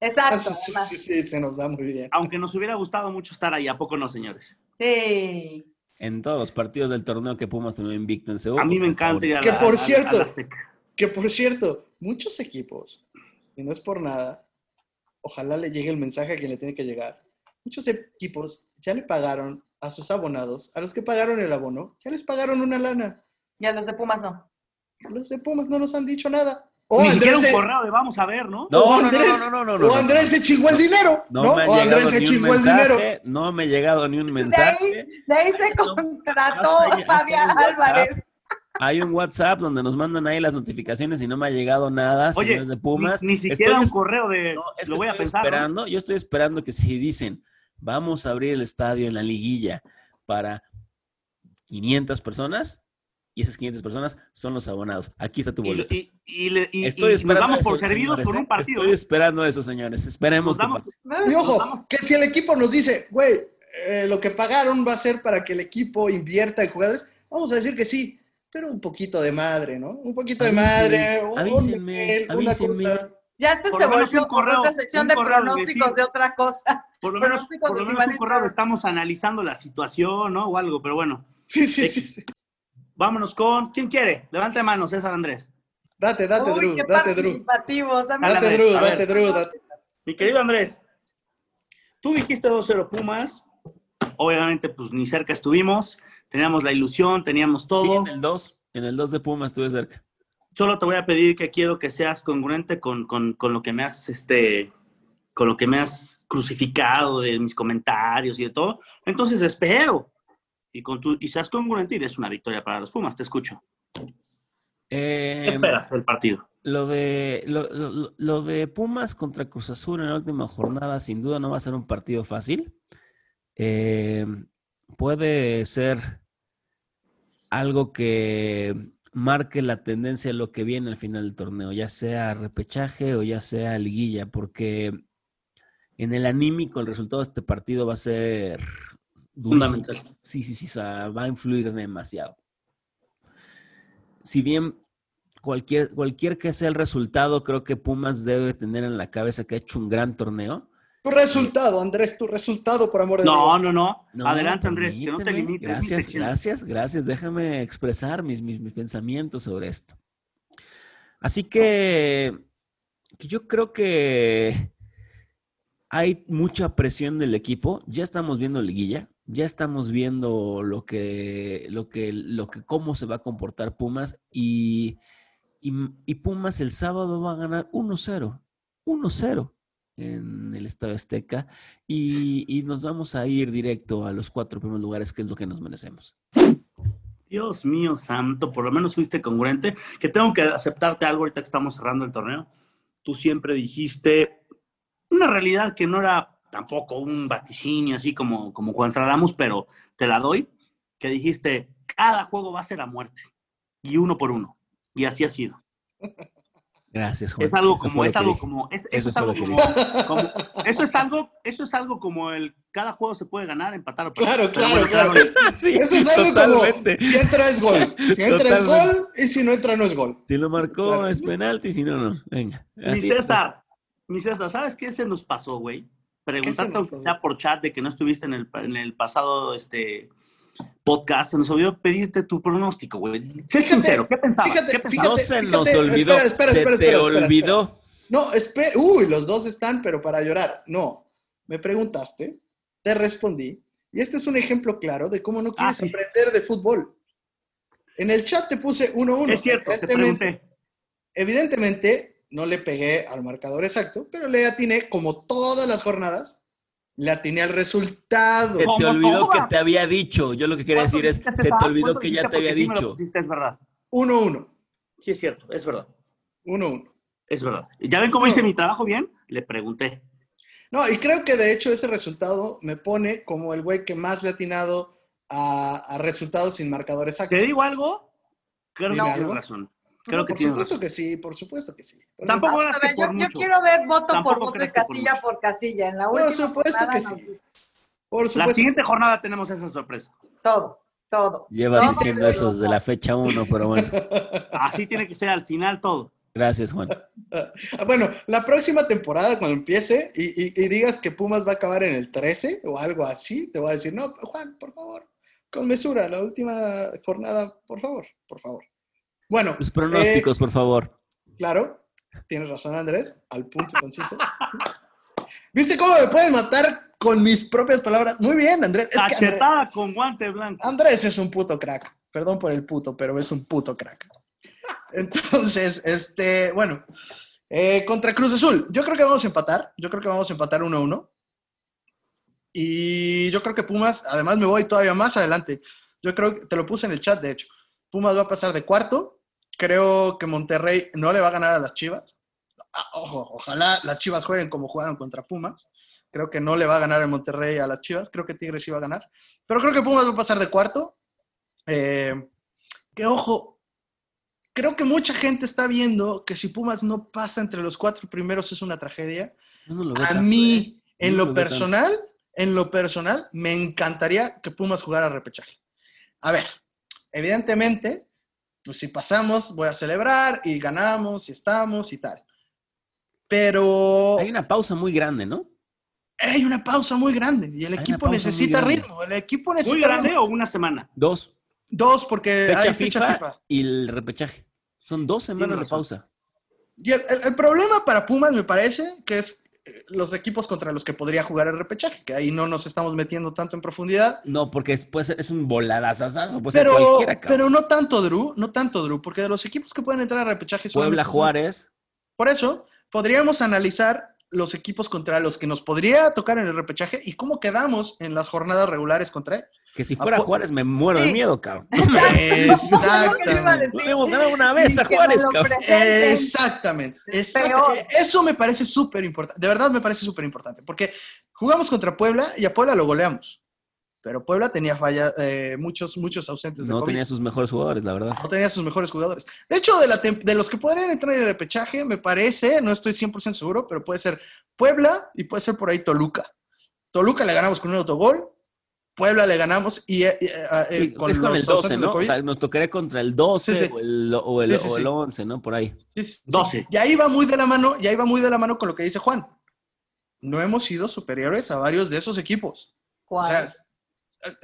Exacto. Ah, sí, sí, sí, sí, se nos da muy bien. Aunque nos hubiera gustado mucho estar ahí, ¿a poco no, señores? Sí. En todos los partidos del torneo que Pumas terminó invicto en Seúl. A mí me pues, encanta ir a Que por a- a- cierto, Azteca. Que por cierto, muchos equipos, y no es por nada, ojalá le llegue el mensaje a quien le tiene que llegar. Muchos equipos ya le pagaron a sus abonados, a los que pagaron el abono, ya les pagaron una lana. Y a los de Pumas no. Los de Pumas no nos han dicho nada. O Ni siquiera Andrés, un se, correo de vamos a ver, ¿no? No, o no, no, Andrés- no, no, no, no, o no, Andrés no. se chingó el dinero, No, ¿no? me ha o Andrés llegado se ni un chingó el dinero. mensaje, no me ha llegado ni un De mensaje. ahí, de ahí se contrató Fabián. Álvarez. Hay un WhatsApp donde nos mandan ahí las notificaciones y no me ha llegado nada, Oye, señores de Pumas. ni, ni siquiera Estoy un correo de No, es lo que voy a pensar. yo estoy esperando que si dicen, vamos a abrir el estadio en la liguilla para 500 personas, y esas 500 personas son los abonados. Aquí está tu boleto. y- y Estoy y nos esperando damos por eso, servidos señores, con ¿eh? un partido. Estoy esperando eso, señores. Esperemos que pase. Y ojo, que si el equipo nos dice, güey, eh, lo que pagaron va a ser para que el equipo invierta en jugadores, vamos a decir que sí, pero un poquito de madre, ¿no? Un poquito de madre, un avísenme, una avísenme. cosa. Ya este Por se lo menos volvió un correo, otra sección un de pronósticos decir- de otra cosa. Por lo menos, pronósticos por lo menos un correo estamos analizando la situación, ¿no? O algo, pero bueno. Sí, sí, sí, sí. Vámonos con. ¿Quién quiere? Levante mano, César Andrés. Date, date, Uy, Drew, qué date, Drew. Date, Drew, date, Drew, date. Mi querido Andrés, tú dijiste 2-0 Pumas. Obviamente, pues ni cerca estuvimos. Teníamos la ilusión, teníamos Sí, todo. en el 2, en el 2 de Pumas estuve cerca. Solo te voy a pedir que quiero que seas congruente con, con- con lo que me has, este, con lo que me has crucificado de mis comentarios y de todo. Entonces espero y, con tu, y seas congruente y des una victoria para los Pumas. Te escucho. Eh, ¿Qué esperas del partido? Lo de, lo, lo- lo de Pumas contra Cruz Azul en la última jornada, sin duda no va a ser un partido fácil. Eh, puede ser algo que marque la tendencia de lo que viene al final del torneo, ya sea repechaje o ya sea liguilla, porque en el anímico el resultado de este partido va a ser durísimo. Fundamental. Sí, sí, sí, o sea, va a influir demasiado. Si bien cualquier, cualquier que sea el resultado, creo que Pumas debe tener en la cabeza que ha hecho un gran torneo. Tu resultado, Andrés, tu resultado, por amor de No, Dios. no, no. No, Adelante, Andrés, que no te permíteme. limites. es mi Gracias, gracias, gracias. Déjame expresar mis, mis, mis pensamientos sobre esto. Así que, que yo creo que hay mucha presión del equipo. Ya estamos viendo liguilla, ya estamos viendo lo que, lo que, lo que, cómo se va a comportar Pumas y, y, Pumas el sábado va a ganar 1-0, 1-0 en el Estadio Azteca y, y nos vamos a ir directo a los cuatro primeros lugares, que es lo que nos merecemos. Dios mío santo, por lo menos fuiste congruente. Que tengo que aceptarte algo ahorita que estamos cerrando el torneo. Tú siempre dijiste una realidad que no era tampoco un vaticinio así como, como Juan Ramos, pero te la doy, que dijiste, cada juego va a ser a muerte, y uno por uno. Y así ha sido. Gracias, Juan. Es algo Eso como, es algo dije. como, es- Eso eso es algo como, como- eso es algo, eso es algo como el, cada juego se puede ganar, empatar o perder. Claro, claro, bueno, claro. Sí, Eso es algo totalmente. como, si entra es gol. Si entra es gol y si no entra no es gol. Si lo marcó Claro. es penalti, si no, no. Venga. Mi Así. César, mi César, ¿sabes qué se nos pasó, güey? Preguntarte aunque sea por chat de que no estuviste en el, en el pasado este, podcast, se nos olvidó pedirte tu pronóstico, güey. Sé Fíjate, sincero, ¿qué pensabas? fíjate, ¿Qué pensabas? No se fíjate, nos espera, olvidó. espera, se espera, te espera, espera, olvidó. No, espera. Uy, los dos están, pero para llorar. No. Me preguntaste, te respondí. Y este es un ejemplo claro de cómo no quieres Ah, sí. aprender de fútbol. En el chat te puse 1-1. Es cierto, te pregunté. Evidentemente, no le pegué al marcador exacto, pero le atiné, como todas las jornadas, le atiné al resultado. Se te olvidó que te había dicho. Yo lo que quería ¿Cuánto decir es, se te olvidó ¿Cuánto que ya te había dicho. es verdad. 1-1. Sí, es cierto, es verdad. 1-1. Es verdad. ¿Ya ven cómo hice mi trabajo bien? Le pregunté. No, y creo que de hecho ese resultado me pone como el güey que más le ha atinado a, a resultados sin marcador exacto. ¿Te digo algo? Creo que tienes razón. Creo No, que por supuesto razón. que sí, por supuesto que sí. Por Tampoco que por yo, quiero ver voto Tampoco por voto y por casilla por casilla. En la Por última supuesto jornada que sí. Por La supuesto. siguiente jornada tenemos esa sorpresa. Todo, todo. Llevas Todo diciendo de eso desde la fecha 1, pero bueno. Así tiene que ser al final todo. Gracias, Juan. Ah, Bueno, la próxima temporada, cuando empiece y, y- y digas que Pumas va a acabar en el 13 o algo así, te voy a decir, no, Juan, por favor, con mesura, la última jornada, por favor, por favor. Bueno, Los pronósticos, por favor. eh, claro, tienes razón, Andrés, al punto conciso. ¿Viste cómo me pueden matar con mis propias palabras? Muy bien, Andrés. Es que Andrés, Cachetada con guante blanco. Andrés es un puto crack. Perdón por el puto, pero es un puto crack. Entonces, este, bueno, eh, contra Cruz Azul, yo creo que vamos a empatar. Yo creo que vamos a empatar 1-1. Y yo creo que Pumas, además me voy todavía más adelante. Yo creo que te lo puse en el chat, de hecho. Pumas va a pasar de cuarto. Creo que Monterrey no le va a ganar a las Chivas. Ah, ojo, ojalá las Chivas jueguen como jugaron contra Pumas. Creo que no le va a ganar el Monterrey a las Chivas. Creo que Tigres va a ganar. Pero creo que Pumas va a pasar de cuarto. Eh, que ojo, creo que mucha gente está viendo que si Pumas no pasa entre los cuatro primeros es una tragedia. No A tanto, ¿eh? mí, en no lo lo veo tanto. personal, en lo personal, me encantaría que Pumas jugara repechaje. A ver, evidentemente, pues si pasamos, voy a celebrar y ganamos y estamos y tal. Pero Hay una pausa muy grande, ¿no? hay una pausa muy grande y el una equipo necesita ritmo. El equipo necesita ¿Muy grande ritmo. o una semana? Dos. Dos, porque Fecha, hay FIFA, fecha FIFA. y el repechaje. Son dos semanas de pausa. Y el, el- el problema para Pumas, me parece, que es los equipos contra los que podría jugar el repechaje, que ahí no nos estamos metiendo tanto en profundidad. No, porque ser- es un voladazazazo, puede ser Pero, cualquiera, cabrón. pero no tanto, Drew, no tanto, Drew, porque de los equipos que pueden entrar a repechaje Puebla, son- Juárez. Por eso, podríamos analizar los equipos contra los que nos podría tocar en el repechaje y cómo quedamos en las jornadas regulares contra él. Que si fuera Apo- Juárez me muero de miedo, cabrón. Exactamente. hemos ganado una vez a Juárez, cabrón. Exactamente. exact- Peor. eh, Eso me parece súper importante. De verdad me parece súper importante. Porque jugamos contra Puebla y a Puebla lo goleamos. Pero Puebla tenía falla, eh, muchos, muchos ausentes de No COVID. tenía sus mejores jugadores, la verdad. no tenía sus mejores jugadores. De hecho, de, la de los que podrían entrar en el repechaje, me parece, no estoy 100% seguro, pero puede ser Puebla y puede ser por ahí Toluca. Toluca le ganamos con un autogol, Puebla le ganamos y eh, eh, eh, Y es con los el 12, ausentes de ¿no? O sea, nos tocaría contra el 12 Sí, sí. o el, o el, Sí, sí, o el sí. 11, ¿no? Por ahí. Sí, sí, sí. 12. Y ahí va muy de la mano, y ahí va muy de la mano con lo que dice Juan. No hemos sido superiores a varios de esos equipos. O sea, Juárez.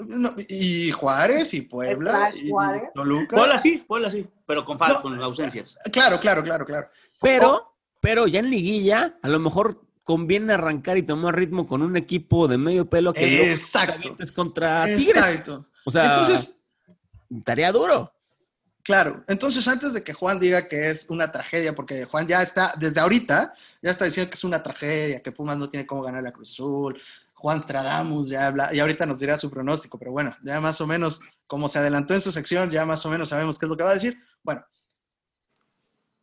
no, y Juárez y Puebla Slash y Juárez. Toluca. Puebla sí, Puebla sí, pero con, No. con ausencias. Claro, claro, claro, claro. Pero, pero ya en liguilla, a lo mejor conviene arrancar y tomar ritmo con un equipo de medio pelo que Exacto. avientes contra Tigres. Exacto. O sea, Entonces, estaría duro. Claro, entonces antes de que Juan diga que es una tragedia, porque Juan ya está, desde ahorita, ya está diciendo que es una tragedia, que Pumas no tiene cómo ganar la Cruz Azul, Juan Stradamus ya habla, y ahorita nos dirá su pronóstico, pero bueno, ya más o menos, como se adelantó en su sección, ya más o menos sabemos qué es lo que va a decir. Bueno,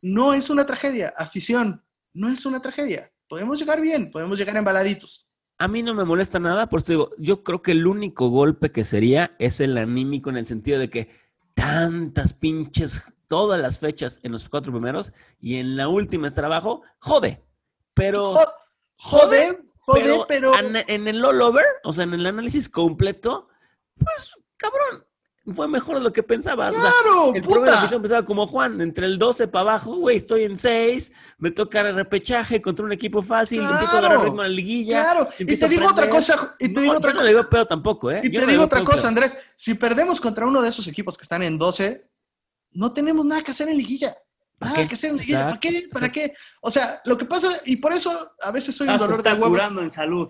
no es una tragedia, afición, no es una tragedia. Podemos llegar bien, podemos llegar embaladitos, A mí no me molesta nada, por eso digo, yo creo que el único golpe que sería es el anímico en el sentido de que tantas pinches, todas las fechas en los cuatro primeros y en la última es trabajo, jode. Pero, Jode, jode, pero, en el all over, o sea, en el análisis completo, pues, cabrón, fue mejor de lo que pensaba. O sea, ¡Claro, el problema de puta! pensaba como Juan, entre el 12 para abajo, güey, estoy en 6, me toca el repechaje contra un equipo fácil, empiezo a agarrar Claro, ritmo en la liguilla. Claro, y te digo otra cosa, y te No, digo yo otra no cosa. le digo pedo tampoco, ¿eh? Y Yo te no digo otra cosa, claro. Andrés. Si perdemos contra uno de esos equipos que están en 12, no tenemos nada que hacer en liguilla. ¿Para Nada qué? que hacer en liguilla. ¿Para qué? ¿Para qué? O sea, lo que pasa, y por eso a veces soy un dolor de huevos. curando en salud.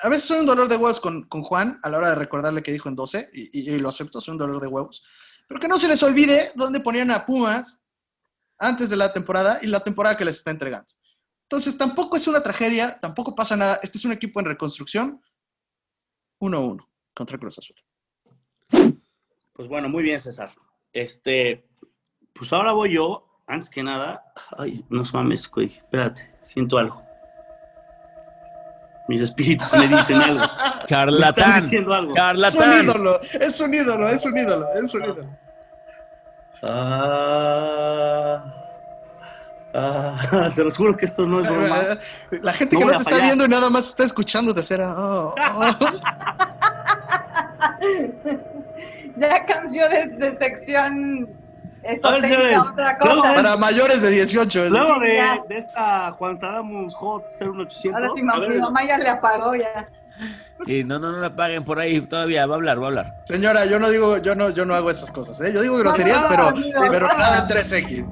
A veces soy un dolor de huevos con, con Juan a la hora de recordarle que dijo en 12, y, lo acepto, soy un dolor de huevos. Pero que no se les olvide dónde ponían a Pumas antes de la temporada y la temporada que les está entregando. Entonces, tampoco es una tragedia, tampoco pasa nada. Este es un equipo en reconstrucción 1-1 contra Cruz Azul. Pues bueno, muy bien, César. Este, pues ahora voy yo. Antes que nada, ay, no mames, güey. Espérate, siento algo. Mis espíritus me dicen algo. Charlatán, diciendo algo. Es un ídolo, es un ídolo, es un ídolo, es un ídolo. Ah, ah, se los juro que esto no es broma. La gente No que no te está viendo y nada más está escuchando te será. oh, oh. Ya cambió de, de sección esotérica señores, a otra cosa. Para mayores de 18. es- Luego de, esta Juan Tadamus Hot 01800. Ahora sí, a mam- ver, mi mamá ya le apagó ya. Sí, no, no, no la paguen por ahí todavía, va a hablar, va a hablar. Señora, yo no digo, yo no, yo no hago esas cosas, ¿eh? Yo digo groserías, No, no, pero, amigo, pero no. nada en 3X.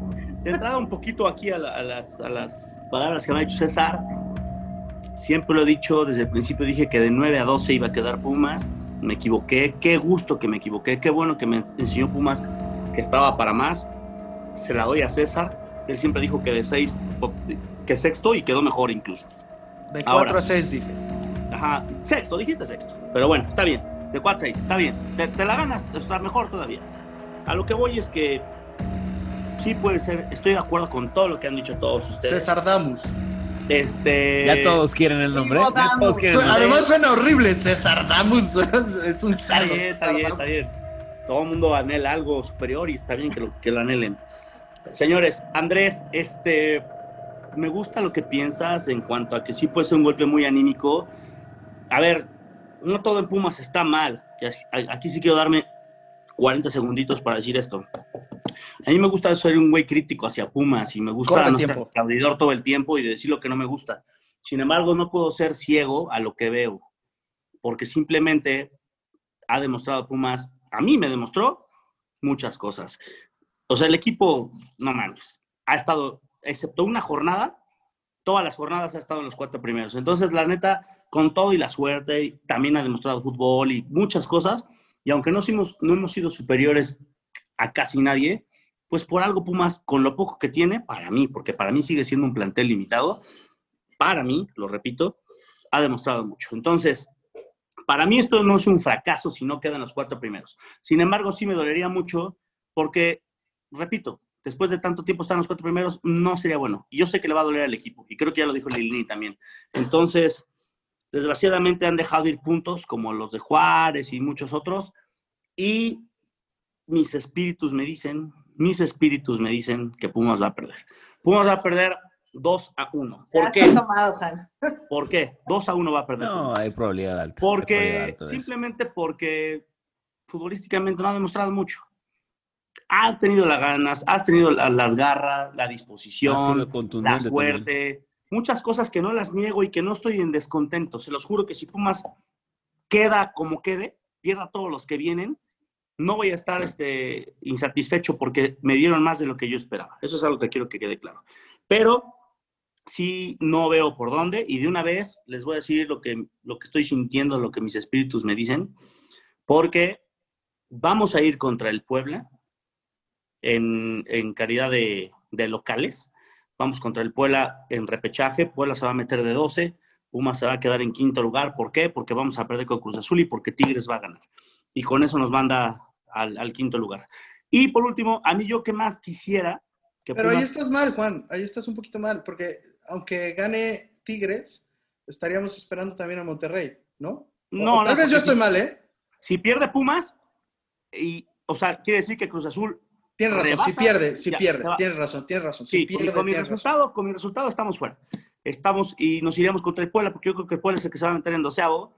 de entrada un poquito aquí a, la- a las, a las palabras que me ha dicho César. Siempre lo he dicho, desde el principio dije que de 9 a 12 iba a quedar Pumas. Me equivoqué, qué gusto que me equivoqué, qué bueno que me enseñó Pumas que estaba para más. Se la doy a César. Él siempre dijo que de 6, que sexto y quedó mejor incluso. De 4 Ahora. a 6 dije. Ajá, sexto, dijiste sexto. Pero bueno, está bien. De 4 a 6, está bien. Te, te la ganas, está mejor todavía. A lo que voy es que sí puede ser, estoy de acuerdo con todo lo que han dicho todos ustedes. César Damus. Este. Ya todos quieren el nombre. quieren el nombre. Además suena horrible, César Damus. Es un Está cerdo. bien, está bien, está bien. Todo el mundo anhela algo superior y está bien que lo, que lo anhelen. Señores, Andrés, este. Me gusta lo que piensas en cuanto a que sí puede ser un golpe muy anímico. A ver, no todo en Pumas está mal. Aquí sí quiero darme 40 segunditos para decir esto. A mí me gusta ser un güey crítico hacia Pumas y me gusta no ser aplaudidor todo el tiempo y de decir lo que no me gusta. Sin embargo, no puedo ser ciego a lo que veo, porque simplemente ha demostrado Pumas, a mí me demostró muchas cosas. O sea, el equipo, no mames, ha estado, excepto una jornada, todas las jornadas ha estado en los cuatro primeros. Entonces, la neta, con todo y la suerte, también ha demostrado fútbol y muchas cosas. Y aunque no, hemos, no hemos sido superiores a casi nadie, pues por algo Pumas, con lo poco que tiene, para mí, porque para mí sigue siendo un plantel limitado, para mí, lo repito, ha demostrado mucho. Entonces, para mí esto no es un fracaso si no quedan los cuatro primeros. Sin embargo, sí me dolería mucho porque, repito, después de tanto tiempo estar en los cuatro primeros, no sería bueno. Y yo sé que le va a doler al equipo, y creo que ya lo dijo Lilini también. Entonces, desgraciadamente han dejado ir puntos como los de Juárez y muchos otros, y mis espíritus me dicen, mis espíritus me dicen que Pumas va a perder. Pumas va a perder 2 a 1. Ya ¿Por qué? tomado. ¿Por qué? 2 a 1 va a perder. No, hay probabilidad alta. hay probabilidad Porque alta de eso. simplemente porque futbolísticamente no ha demostrado mucho. Ha tenido las ganas, has tenido la- las garras, la Ha disposición, sido la contundente también. suerte, muchas cosas que no las niego y que no estoy en descontento. Se los juro que si Pumas queda como quede, pierda todos los que vienen, no voy a estar este, insatisfecho porque me dieron más de lo que yo esperaba. Eso es algo que quiero que quede claro. Pero sí no veo por dónde y de una vez les voy a decir lo que, lo que estoy sintiendo, lo que mis espíritus me dicen, porque vamos a ir contra el Puebla en, en calidad de, de locales. Vamos contra el Puebla en repechaje. Puebla se va a meter de 12. Pumas se va a quedar en quinto lugar. ¿Por qué? Porque vamos a perder con Cruz Azul y porque Tigres va a ganar. Y con eso nos manda al, al quinto lugar. Y por último, a mí yo que más quisiera que Pero ahí Pumas- estás mal, Juan. Ahí estás un poquito mal, porque aunque gane Tigres, estaríamos esperando también a Monterrey, ¿no? No, o tal no, vez yo estoy si- mal, ¿eh? Si pierde Pumas, y, o sea, quiere decir que Cruz Azul Tienes razón, si pierde, si ya, pierde, tienes razón, tienes razón. Sí, Si pierde, con mi razón. resultado, con mi resultado estamos fuera. Estamos y nos iríamos contra el Puebla, porque yo creo que el Puebla es el que se va a meter en doceavo.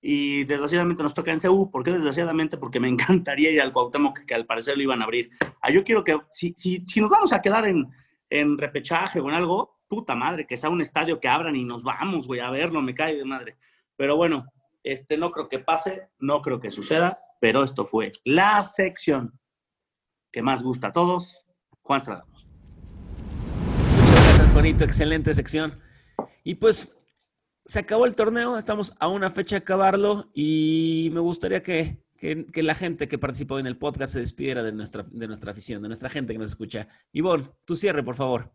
Y desgraciadamente nos toca en CU. ¿Por qué desgraciadamente? Porque me encantaría ir al Cuauhtémoc, que, que al parecer lo iban a abrir. Ah, yo quiero que, si, si, si nos vamos a quedar en, en repechaje o en algo, puta madre, que sea un estadio que abran y nos vamos, güey, a verlo, me cae de madre. Pero bueno, este, no creo que pase, no creo que suceda, pero esto fue la sección que más gusta a todos. Juan Strada. Muchas gracias, Juanito. Excelente sección. Y pues se acabó el torneo, estamos a una fecha de acabarlo y me gustaría que, que- que la gente que participó en el podcast se despidiera de nuestra, de nuestra afición, de nuestra gente que nos escucha. Ivonne, tu cierre, por favor.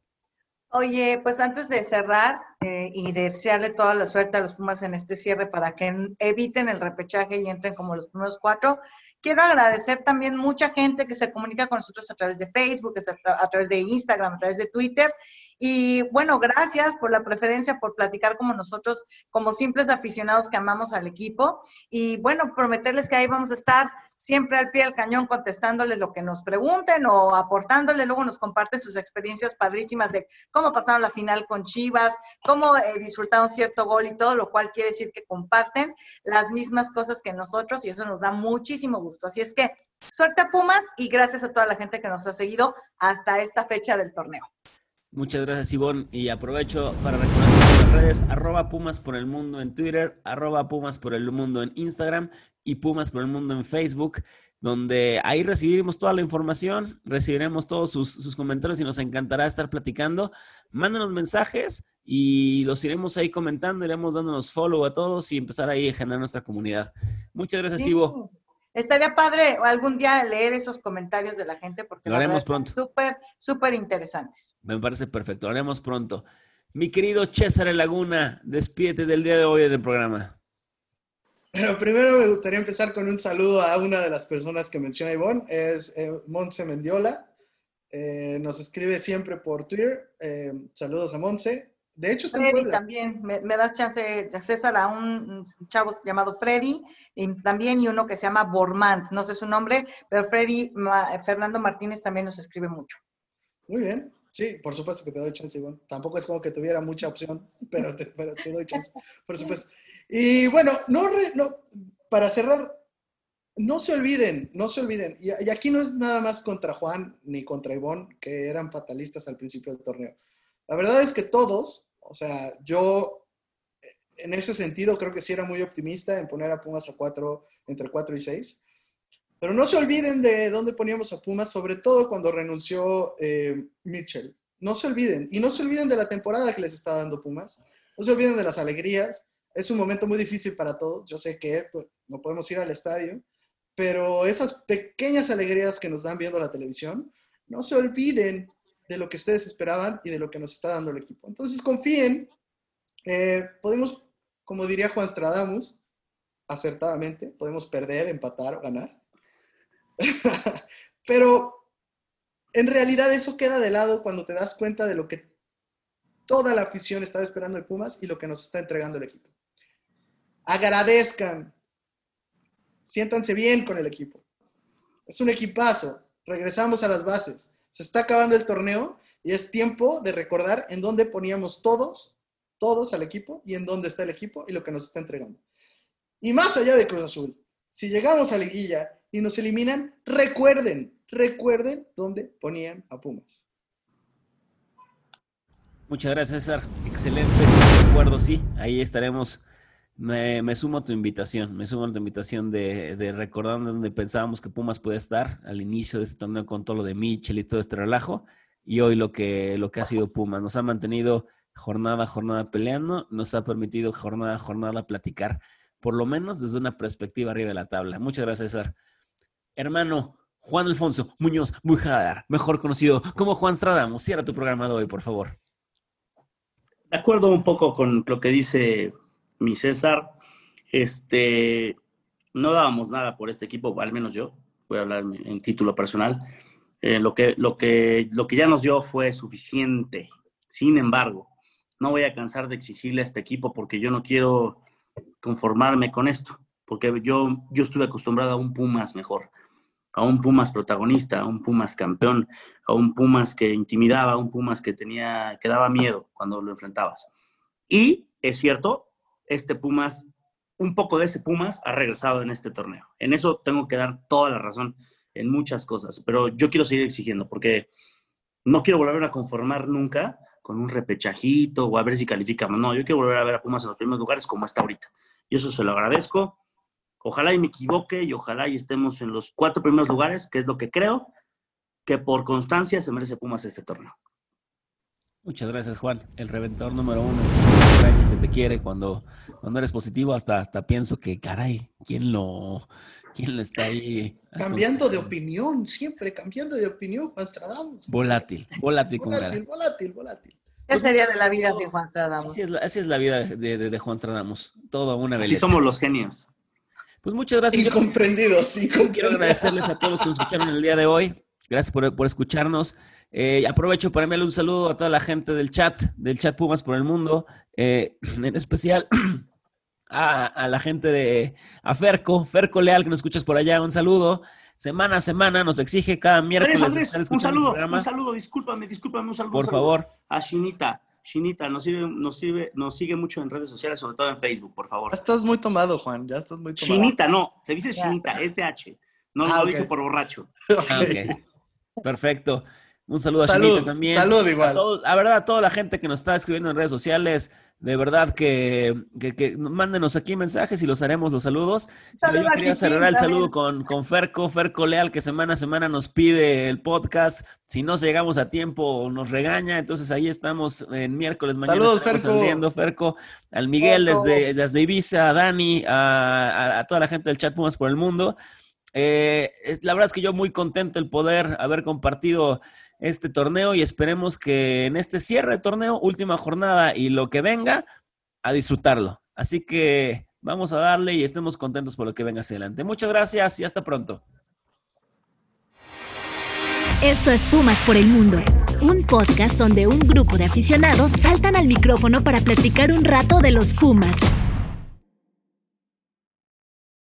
Oye, pues antes de cerrar eh, y de desearle toda la suerte a los Pumas en este cierre para que en- eviten el repechaje y entren como los primeros cuatro, quiero agradecer también mucha gente que se comunica con nosotros a través de Facebook, a través de Instagram, a través de Twitter. Y bueno, gracias por la preferencia, por platicar como nosotros, como simples aficionados que amamos al equipo. Y bueno, prometerles que ahí vamos a estar siempre al pie del cañón contestándoles lo que nos pregunten o aportándoles. Luego nos comparten sus experiencias padrísimas de cómo pasaron la final con Chivas, cómo eh, disfrutaron cierto gol y todo, lo cual quiere decir que comparten las mismas cosas que nosotros y eso nos da muchísimo gusto. Así es que suerte a Pumas y gracias a toda la gente que nos ha seguido hasta esta fecha del torneo. Muchas gracias, Ivonne. Y aprovecho para recordar nuestras redes, arroba Pumas por el Mundo en Twitter, arroba Pumas por el Mundo en Instagram y Pumas por el Mundo en Facebook, donde ahí recibiremos toda la información, recibiremos todos sus, sus comentarios y nos encantará estar platicando. Mándenos mensajes y los iremos ahí comentando, iremos dándonos follow a todos y empezar ahí a generar nuestra comunidad. Muchas gracias, Sí. Ivo. Estaría padre algún día leer esos comentarios de la gente porque Lo haremos están súper, súper interesantes. Me parece perfecto, lo haremos pronto. Mi querido César Laguna, despídete del día de hoy del programa. Pero primero me gustaría empezar con un saludo a una de las personas que menciona Ivonne, es eh, Monse Mendiola. Eh, nos escribe siempre por Twitter. Eh, saludos a Monse. De hecho, está Freddy también, me, me das chance, César, a un chavo llamado Freddy, y también y uno que se llama Bormant, no sé su nombre, pero Freddy, Ma- Fernando Martínez también nos escribe mucho. Muy bien. Sí, por supuesto que te doy chance, Ivonne. Tampoco es como que tuviera mucha opción, pero te, pero te doy chance, por supuesto. Y bueno, no, re- no, para cerrar, no se olviden, no se olviden. Y, y aquí no es nada más contra Juan ni contra Ivonne, que eran fatalistas al principio del torneo. La verdad es que todos, o sea, yo eh, en ese sentido creo que sí era muy optimista en poner a Pumas a cuatro, entre 4 y 6. Pero no se olviden de dónde poníamos a Pumas, sobre todo cuando renunció eh, Mitchell. No se olviden. Y no se olviden de la temporada que les está dando Pumas. No se olviden de las alegrías. Es un momento muy difícil para todos. Yo sé que pues, no podemos ir al estadio, pero esas pequeñas alegrías que nos dan viendo la televisión, no se olviden de lo que ustedes esperaban y de lo que nos está dando el equipo. Entonces confíen. Eh, podemos, como diría Juan Stradamus, acertadamente, podemos perder, empatar o ganar. Pero en realidad eso queda de lado cuando te das cuenta de lo que toda la afición estaba esperando de Pumas y lo que nos está entregando el equipo. Agradezcan. Siéntanse bien con el equipo. Es un equipazo. Regresamos a las bases. Se está acabando el torneo y es tiempo de recordar en dónde poníamos todos, todos al equipo y en dónde está el equipo y lo que nos está entregando. Y más allá de Cruz Azul, si llegamos a liguilla y nos eliminan, recuerden, recuerden dónde ponían a Pumas. Muchas gracias, César. Excelente. Recuerdo, sí. Ahí estaremos. Me, sumo a tu invitación. Me sumo a tu invitación de, de recordar dónde pensábamos que Pumas puede estar al inicio de este torneo con todo lo de Mitchell y todo este relajo. Y hoy lo que, lo que ha sido Pumas. Nos ha mantenido jornada a jornada peleando. Nos ha permitido jornada a jornada platicar, por lo menos desde una perspectiva arriba de la tabla. Muchas gracias, César. Hermano, Juan Alfonso Muñoz Mujadar, mejor conocido como Juan Stradamos. Cierra tu programa de hoy, por favor. De acuerdo un poco con lo que dice mi César, este, no dábamos nada por este equipo, al menos yo, voy a hablar en, título personal. Eh, lo, que, lo, que, lo que ya nos dio fue suficiente. Sin embargo, no voy a cansar de exigirle a este equipo porque yo no quiero conformarme con esto, porque yo, yo estuve acostumbrado a un Pumas mejor, a un Pumas protagonista, a un Pumas campeón, a un Pumas que intimidaba, a un Pumas que tenía, que daba miedo cuando lo enfrentabas. Y es cierto, este Pumas, un poco de ese Pumas ha regresado en este torneo. En eso tengo que dar toda la razón en muchas cosas, pero yo quiero seguir exigiendo porque no quiero volver a conformar nunca con un repechajito o a ver si calificamos. No, yo quiero volver a ver a Pumas en los primeros lugares como está ahorita. Y eso se lo agradezco. Ojalá y me equivoque y ojalá y estemos en los cuatro primeros lugares, que es lo que creo que por constancia se merece Pumas este torneo. Muchas gracias, Juan. El reventador número uno. Se te quiere cuando, cuando eres positivo. Hasta, hasta pienso que, caray, ¿quién lo, quién lo está ahí? Cambiando de opinión, siempre cambiando de opinión, Juan Stradamos. Volátil, volátil, con Volátil, volátil, volátil. ¿Qué sería de la vida sin Juan Stradamos? Así es, la, así es la vida de, de, de Juan Stradamos. Toda una Así veleta. somos los genios. Pues muchas gracias. Incomprendidos, quiero incomprendidos. agradecerles a todos los que nos escucharon el día de hoy. Gracias por, por escucharnos. Eh, aprovecho para enviarle un saludo a toda la gente del chat, del chat Pumas por el Mundo, eh, en especial a, a la gente de a Ferco, Ferco Leal, que nos escuchas por allá, un saludo. Semana a semana nos exige cada miércoles Andrés, estar Andrés, un saludo, un saludo, discúlpame, discúlpame, un saludo. Por un saludo favor. A Shinita. Shinita, nos, sirve, nos, sirve, nos sigue mucho en redes sociales, sobre todo en Facebook, por favor. Ya estás muy tomado, Juan, ya estás muy tomado. Chinita, no, se dice. Chinita, SH. No Ah, lo ok. dije por borracho. Ah, ok. Perfecto. Un saludo a Salud, Chinita también. salud igual. A, todos, a verdad, a toda la gente que nos está escribiendo en redes sociales, de verdad que, que, que mándenos aquí mensajes y los haremos los saludos. Pero Saludo yo a quería cerrar el saludo con, con Ferco, Ferco Leal, que semana a semana nos pide el podcast. Si no llegamos a tiempo, nos regaña. Entonces ahí estamos en miércoles, mañana Saludos, Ferco. saliendo, Ferco. Al Miguel Ferco. desde, desde Ibiza, a Dani, a, a- a toda la gente del chat Pumas por el mundo. Eh, la verdad es que yo muy contento el poder haber compartido este torneo y esperemos que en este cierre de torneo, última jornada y lo que venga, a disfrutarlo. Así que vamos a darle y estemos contentos por lo que venga hacia adelante. Muchas gracias y hasta pronto. Esto es Pumas por el Mundo, un podcast donde un grupo de aficionados saltan al micrófono para platicar un rato de los Pumas,